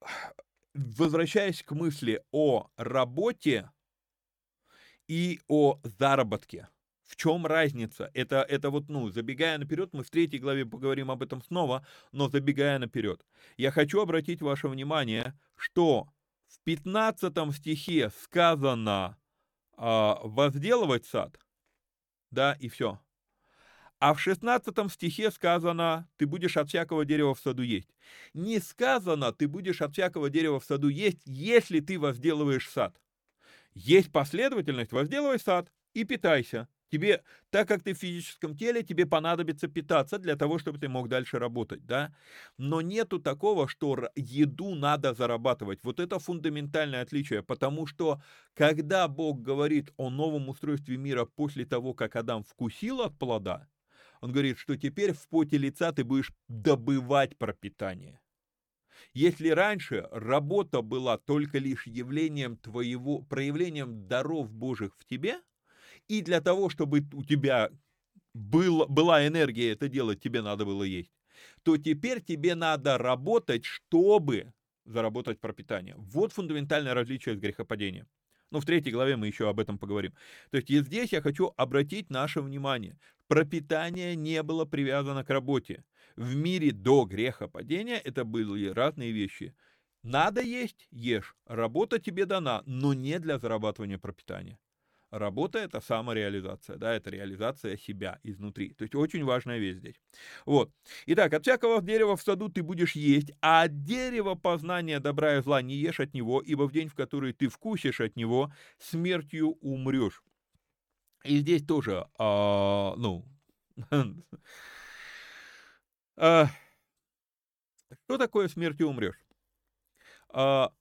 возвращаясь к мысли о работе и о заработке, в чем разница? Это, это вот, ну, забегая наперед, мы в третьей главе поговорим об этом снова, но забегая наперед. Я хочу обратить ваше внимание, что в 15 стихе сказано а, возделывать сад, да, и все. А в 16 стихе сказано, ты будешь от всякого дерева в саду есть. Не сказано, ты будешь от всякого дерева в саду есть, если ты возделываешь сад. Есть последовательность, возделывай сад и питайся. Тебе, так как ты в физическом теле, тебе понадобится питаться для того, чтобы ты мог дальше работать, да? Но нету такого, что еду надо зарабатывать. Вот это фундаментальное отличие, потому что когда Бог говорит о новом устройстве мира после того, как Адам вкусил от плода, он говорит, что теперь в поте лица ты будешь добывать пропитание. Если раньше работа была только лишь явлением твоего, проявлением даров Божьих в тебе, и для того, чтобы у тебя был, была энергия это делать, тебе надо было есть, то теперь тебе надо работать, чтобы заработать пропитание. Вот фундаментальное различие с грехопадением. Ну, в третьей главе мы еще об этом поговорим. То есть и здесь я хочу обратить наше внимание. Пропитание не было привязано к работе. В мире до греха падения это были разные вещи. Надо есть – ешь. Работа тебе дана, но не для зарабатывания пропитания. Работа — это самореализация, да, это реализация себя изнутри. То есть очень важная вещь здесь. Вот. Итак, от всякого дерева в саду ты будешь есть, а от дерева познания добра и зла не ешь от него, ибо в день, в который ты вкусишь от него, смертью умрешь. И здесь тоже, а, ну, а, что такое смертью умрешь? А,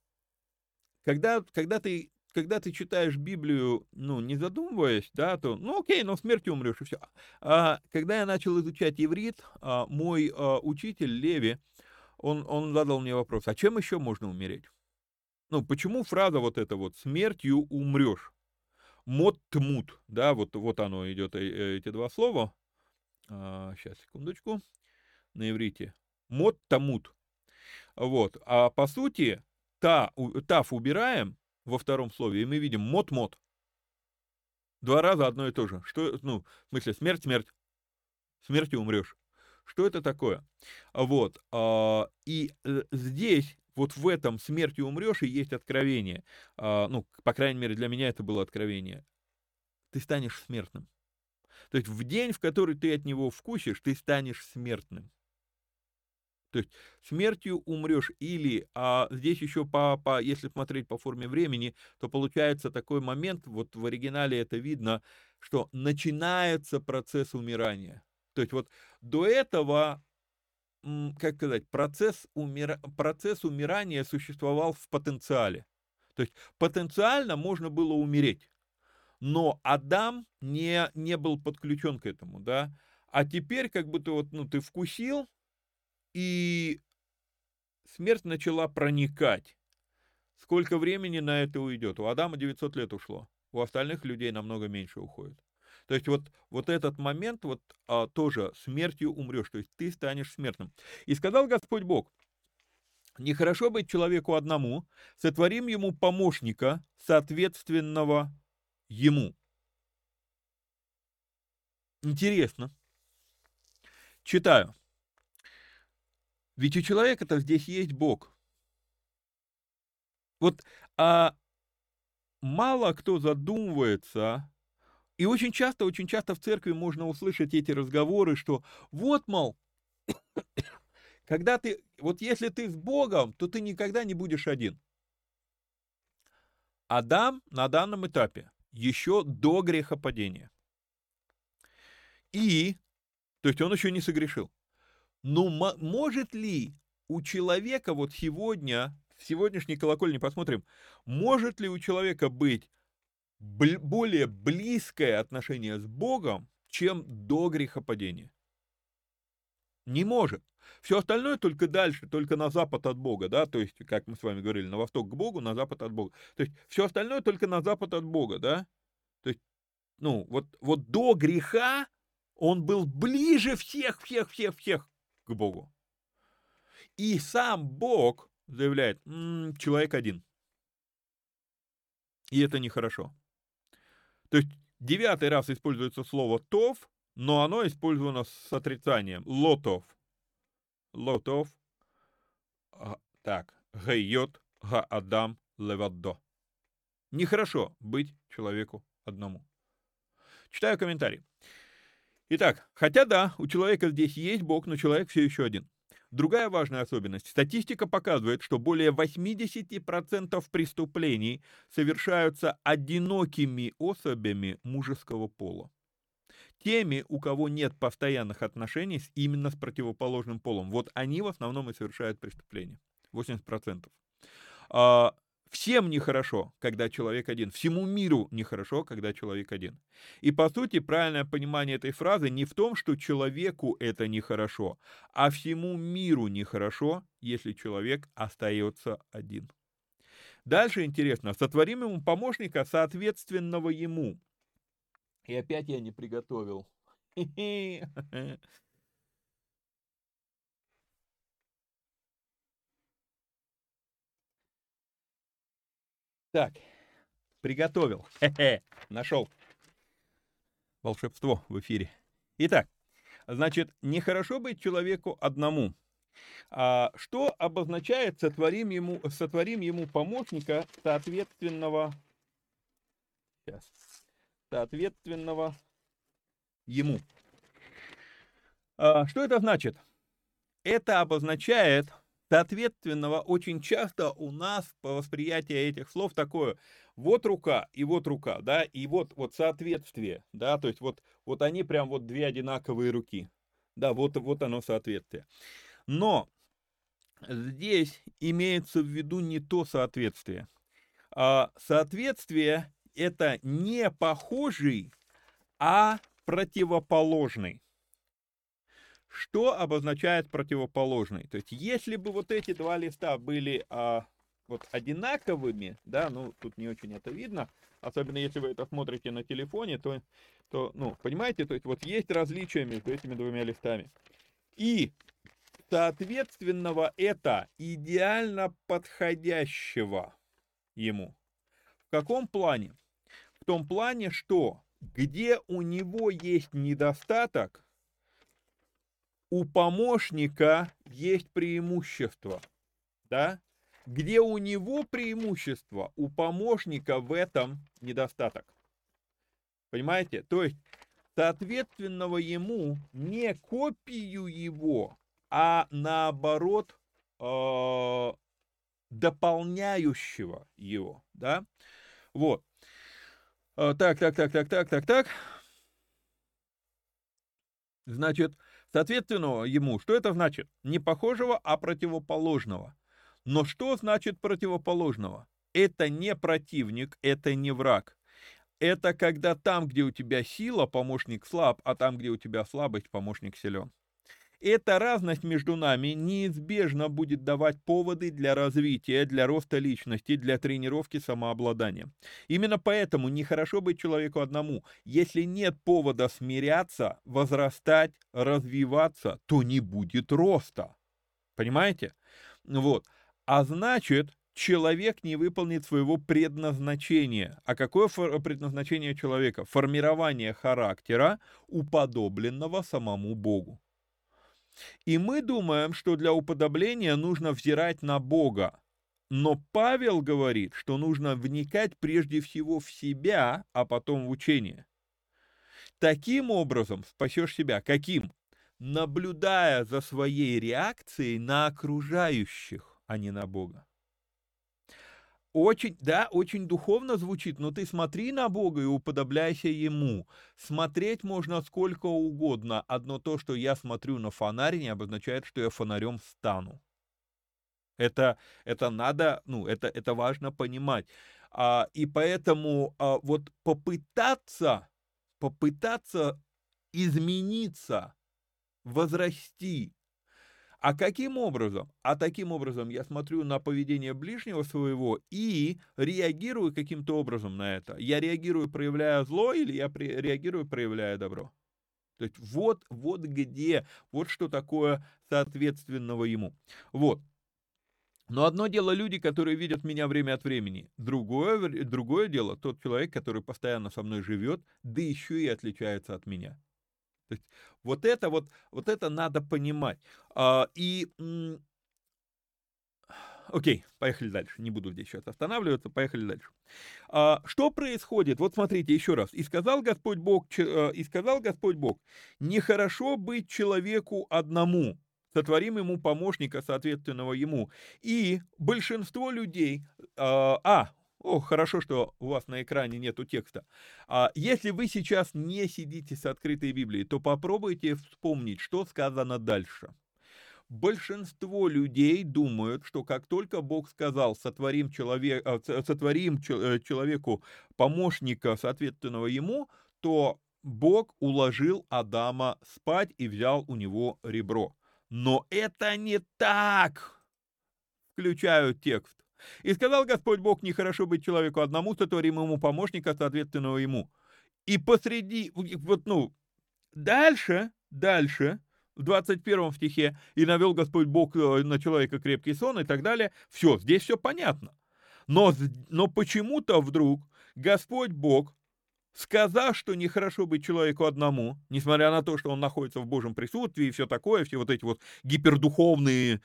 когда, когда ты когда ты читаешь Библию, ну, не задумываясь, да, то, ну, окей, но смертью умрешь, и все. А, когда я начал изучать иврит, а, мой а, учитель Леви, он, он задал мне вопрос, а чем еще можно умереть? Ну, почему фраза вот эта вот «смертью умрешь»? Мот тмут, да, вот, вот оно идет, э, эти два слова. А, сейчас, секундочку. На иврите. Мот тамут. Вот. А по сути, та, тав убираем, во втором слове, и мы видим мот-мот. Два раза одно и то же. Что, ну, в смысле, смерть, смерть. Смертью умрешь. Что это такое? Вот. А, и э, здесь, вот в этом смертью умрешь, и есть откровение. А, ну, по крайней мере, для меня это было откровение. Ты станешь смертным. То есть в день, в который ты от него вкусишь, ты станешь смертным. То есть смертью умрешь или, а здесь еще по, по, если смотреть по форме времени, то получается такой момент, вот в оригинале это видно, что начинается процесс умирания. То есть вот до этого, как сказать, процесс, умира, процесс умирания существовал в потенциале. То есть потенциально можно было умереть, но Адам не, не был подключен к этому, да. А теперь как будто вот, ну, ты вкусил, и смерть начала проникать. Сколько времени на это уйдет? У Адама 900 лет ушло, у остальных людей намного меньше уходит. То есть вот, вот этот момент вот а, тоже смертью умрешь, то есть ты станешь смертным. И сказал Господь Бог, нехорошо быть человеку одному, сотворим ему помощника, соответственного ему. Интересно. Читаю. Ведь у человека-то здесь есть Бог. Вот а мало кто задумывается, и очень часто, очень часто в церкви можно услышать эти разговоры, что вот, мол, когда ты, вот если ты с Богом, то ты никогда не будешь один. Адам на данном этапе еще до грехопадения. И, то есть он еще не согрешил. Но может ли у человека вот сегодня, в сегодняшней колокольне посмотрим, может ли у человека быть бл- более близкое отношение с Богом, чем до грехопадения? Не может. Все остальное только дальше, только на запад от Бога, да, то есть, как мы с вами говорили, на восток к Богу, на запад от Бога. То есть, все остальное только на запад от Бога, да. То есть, ну, вот, вот до греха он был ближе всех, всех, всех, всех к Богу. И сам Бог заявляет, м-м, человек один. И это нехорошо. То есть девятый раз используется слово «тов», но оно использовано с отрицанием. «Лотов». «Лотов». А, так. «Гайот га адам леваддо». Нехорошо быть человеку одному. Читаю комментарий. Итак, хотя да, у человека здесь есть Бог, но человек все еще один. Другая важная особенность. Статистика показывает, что более 80% преступлений совершаются одинокими особями мужеского пола. Теми, у кого нет постоянных отношений с, именно с противоположным полом. Вот они в основном и совершают преступления. 80%. Всем нехорошо, когда человек один. Всему миру нехорошо, когда человек один. И по сути, правильное понимание этой фразы не в том, что человеку это нехорошо, а всему миру нехорошо, если человек остается один. Дальше интересно. Сотворим ему помощника, соответственного ему. И опять я не приготовил. Так, приготовил. Хе-хе, нашел. Волшебство в эфире. Итак, значит, нехорошо быть человеку одному. А, что обозначает сотворим ему, сотворим ему помощника, соответственного, сейчас, соответственного ему. А, что это значит? Это обозначает соответственного очень часто у нас по восприятию этих слов такое вот рука и вот рука, да, и вот, вот соответствие, да, то есть вот, вот они прям вот две одинаковые руки, да, вот, вот оно соответствие. Но здесь имеется в виду не то соответствие. А соответствие это не похожий, а противоположный. Что обозначает противоположный? То есть, если бы вот эти два листа были а, вот одинаковыми, да, ну, тут не очень это видно, особенно если вы это смотрите на телефоне, то, то ну, понимаете, то есть вот есть различия между этими двумя листами. И соответственного это идеально подходящего ему. В каком плане? В том плане, что где у него есть недостаток, у помощника есть преимущество, да? Где у него преимущество, у помощника в этом недостаток. Понимаете? То есть, соответственного ему не копию его, а наоборот э, дополняющего его, да? Вот. Э, так, так, так, так, так, так, так. Значит, соответственно, ему, что это значит? Не похожего, а противоположного. Но что значит противоположного? Это не противник, это не враг. Это когда там, где у тебя сила, помощник слаб, а там, где у тебя слабость, помощник силен. Эта разность между нами неизбежно будет давать поводы для развития, для роста личности, для тренировки самообладания. Именно поэтому нехорошо быть человеку одному. Если нет повода смиряться, возрастать, развиваться, то не будет роста. Понимаете? Вот. А значит, человек не выполнит своего предназначения. А какое предназначение человека? Формирование характера, уподобленного самому Богу. И мы думаем, что для уподобления нужно взирать на Бога. Но Павел говорит, что нужно вникать прежде всего в себя, а потом в учение. Таким образом спасешь себя. Каким? Наблюдая за своей реакцией на окружающих, а не на Бога. Очень, да, очень духовно звучит, но ты смотри на Бога и уподобляйся Ему. Смотреть можно сколько угодно. Одно то, что я смотрю на фонарь, не обозначает, что я фонарем стану. Это, это надо, ну, это, это важно понимать. А, и поэтому а, вот попытаться, попытаться измениться, возрасти, а каким образом? А таким образом я смотрю на поведение ближнего своего и реагирую каким-то образом на это. Я реагирую, проявляя зло, или я реагирую, проявляя добро? То есть вот, вот где, вот что такое соответственного ему. Вот. Но одно дело люди, которые видят меня время от времени. Другое, другое дело тот человек, который постоянно со мной живет, да еще и отличается от меня. Есть вот это вот, вот это надо понимать. А, и Окей, поехали дальше. Не буду здесь сейчас останавливаться, поехали дальше. А, что происходит? Вот смотрите еще раз. И сказал Господь Бог, э, и сказал Господь Бог, нехорошо быть человеку одному, сотворим ему помощника, соответственного ему. И большинство людей, а, а о, хорошо, что у вас на экране нету текста. А если вы сейчас не сидите с открытой Библией, то попробуйте вспомнить, что сказано дальше. Большинство людей думают, что как только Бог сказал, сотворим, человек, а, сотворим э, человеку помощника, соответственного ему, то Бог уложил Адама спать и взял у него ребро. Но это не так, включаю текст. И сказал Господь Бог, нехорошо быть человеку одному, сотворим ему помощника, соответственного ему. И посреди, вот, ну, дальше, дальше, в 21 стихе, и навел Господь Бог э, на человека крепкий сон и так далее, все, здесь все понятно. Но, но почему-то вдруг Господь Бог, сказав, что нехорошо быть человеку одному, несмотря на то, что он находится в Божьем присутствии и все такое, все вот эти вот гипердуховные,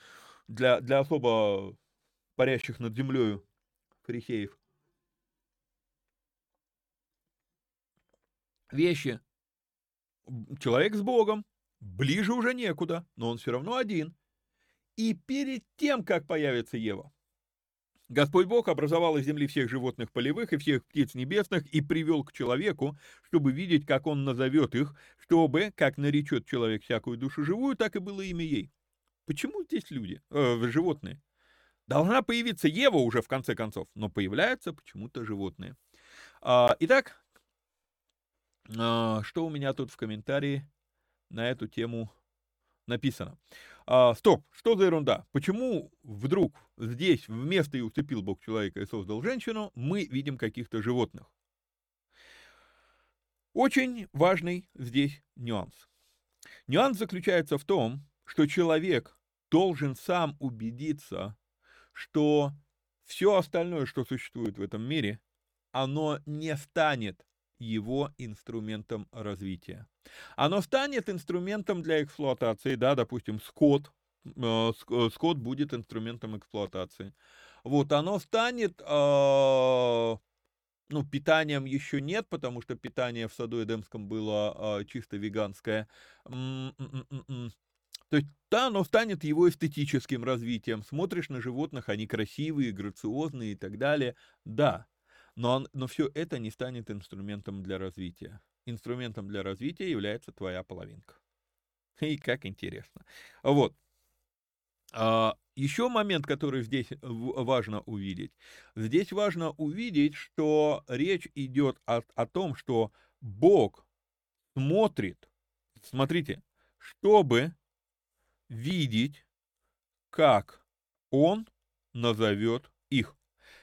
для, для особо парящих над землею фарисеев. вещи. Человек с Богом, ближе уже некуда, но он все равно один. И перед тем, как появится Ева, Господь Бог образовал из земли всех животных полевых и всех птиц небесных и привел к человеку, чтобы видеть, как он назовет их, чтобы, как наречет человек всякую душу живую, так и было имя ей. Почему здесь люди, э, животные? Должна появиться Ева уже в конце концов, но появляются почему-то животные. А, итак, а, что у меня тут в комментарии на эту тему написано? А, стоп, что за ерунда? Почему вдруг здесь вместо и уцепил Бог человека и создал женщину, мы видим каких-то животных? Очень важный здесь нюанс. Нюанс заключается в том, что человек должен сам убедиться, что все остальное, что существует в этом мире, оно не станет его инструментом развития. Оно станет инструментом для эксплуатации, да, допустим, скот, э, э, скот будет инструментом эксплуатации. Вот, оно станет, э, ну, питанием еще нет, потому что питание в саду Эдемском было чисто веганское. То есть, да, оно станет его эстетическим развитием. Смотришь на животных, они красивые, грациозные и так далее. Да, но, но все это не станет инструментом для развития. Инструментом для развития является твоя половинка. И как интересно. Вот. А, еще момент, который здесь важно увидеть. Здесь важно увидеть, что речь идет о, о том, что Бог смотрит, смотрите, чтобы видеть, как Он назовет их.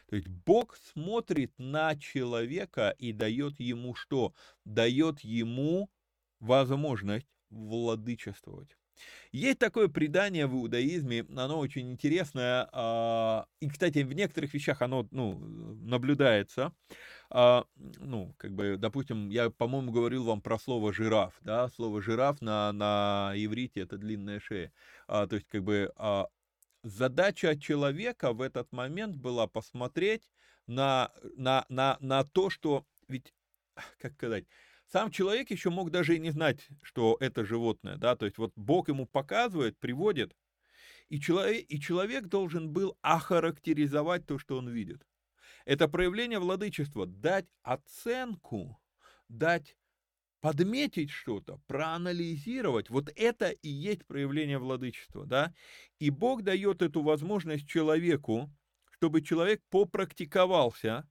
То есть Бог смотрит на человека и дает ему что? Дает ему возможность владычествовать. Есть такое предание в иудаизме, оно очень интересное, а, и, кстати, в некоторых вещах оно ну, наблюдается. А, ну, как бы, допустим, я, по-моему, говорил вам про слово жираф, да, слово жираф на, на иврите это длинная шея. А, то есть, как бы, задача человека в этот момент была посмотреть на, на, на, на то, что ведь, как сказать, сам человек еще мог даже и не знать, что это животное, да, то есть вот Бог ему показывает, приводит, и человек, и человек должен был охарактеризовать то, что он видит. Это проявление владычества, дать оценку, дать подметить что-то, проанализировать, вот это и есть проявление владычества, да? И Бог дает эту возможность человеку, чтобы человек попрактиковался,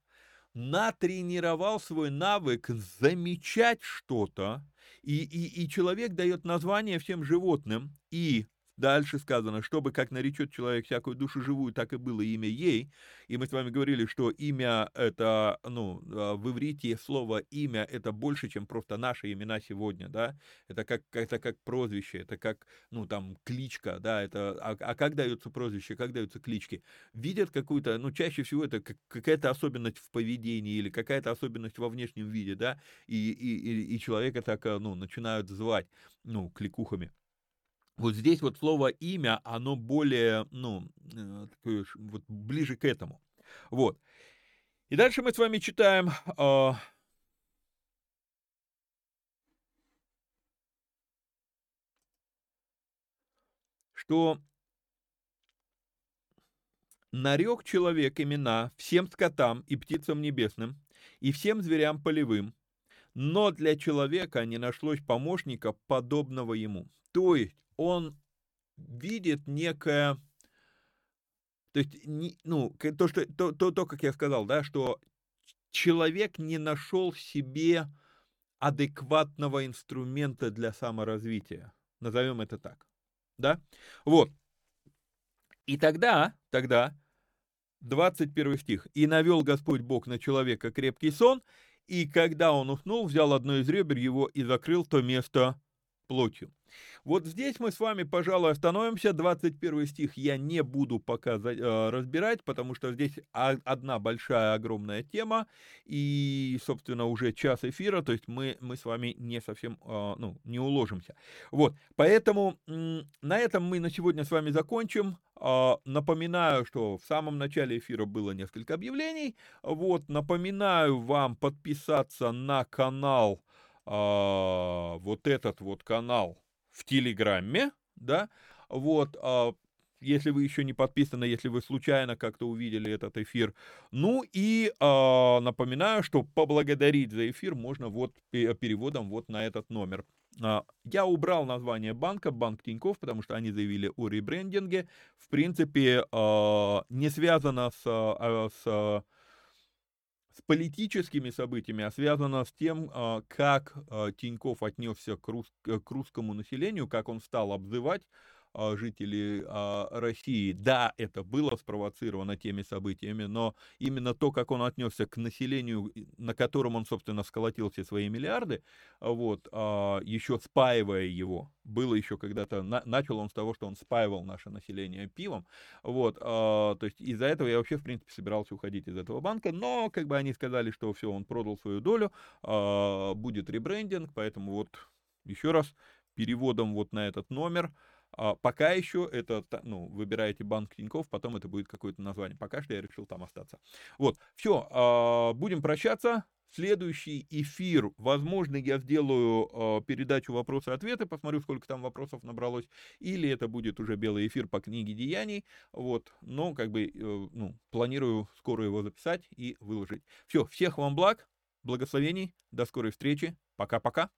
натренировал свой навык замечать что-то, и, и, и человек дает название всем животным, и Дальше сказано, чтобы как наречет человек всякую душу живую, так и было имя ей. И мы с вами говорили, что имя это, ну, а, в иврите слово имя это больше, чем просто наши имена сегодня, да. Это как, это как прозвище, это как, ну, там, кличка, да, это, а, а как даются прозвища, как даются клички? Видят какую-то, ну, чаще всего это какая-то особенность в поведении или какая-то особенность во внешнем виде, да, и, и, и человека так, ну, начинают звать, ну, кликухами. Вот здесь вот слово имя, оно более, ну, э, такое, вот ближе к этому. Вот. И дальше мы с вами читаем, э, что нарек человек имена всем скотам и птицам небесным, и всем зверям полевым, но для человека не нашлось помощника, подобного ему. То есть он видит некое, то есть, ну, то, что, то, то, то, как я сказал, да, что человек не нашел себе адекватного инструмента для саморазвития. Назовем это так. Да? Вот. И тогда, тогда, 21 стих. «И навел Господь Бог на человека крепкий сон, и когда он уснул, взял одно из ребер его и закрыл то место плотью». Вот здесь мы с вами, пожалуй, остановимся. 21 стих я не буду пока э, разбирать, потому что здесь одна большая, огромная тема, и, собственно, уже час эфира, то есть мы, мы с вами не совсем, э, ну, не уложимся. Вот, поэтому на этом мы на сегодня с вами закончим. А, напоминаю, что в самом начале эфира было несколько объявлений. Вот, напоминаю вам подписаться на канал а, вот этот вот канал в Телеграме, да, вот, а, если вы еще не подписаны, если вы случайно как-то увидели этот эфир. Ну и э, напоминаю, что поблагодарить за эфир можно вот переводом вот на этот номер. Э, я убрал название банка, банк Тиньков, потому что они заявили о ребрендинге. В принципе, э, не связано с, э, с с политическими событиями, а связано с тем, как Тиньков отнесся к, к русскому населению, как он стал обзывать а, жителей а, России. Да, это было спровоцировано теми событиями, но именно то, как он отнесся к населению, на котором он, собственно, сколотил все свои миллиарды, вот, а, еще спаивая его, было еще когда-то, начал он с того, что он спаивал наше население пивом, вот, то есть из-за этого я вообще, в принципе, собирался уходить из этого банка, но, как бы они сказали, что все, он продал свою долю, будет ребрендинг, поэтому вот еще раз переводом вот на этот номер – а пока еще это, ну, выбираете банк Тинькофф, потом это будет какое-то название. Пока что я решил там остаться. Вот, все, а, будем прощаться. Следующий эфир, возможно, я сделаю э, передачу вопросы-ответы, посмотрю, сколько там вопросов набралось, или это будет уже белый эфир по книге деяний, вот, но как бы, э, ну, планирую скоро его записать и выложить. Все, всех вам благ, благословений, до скорой встречи, пока-пока.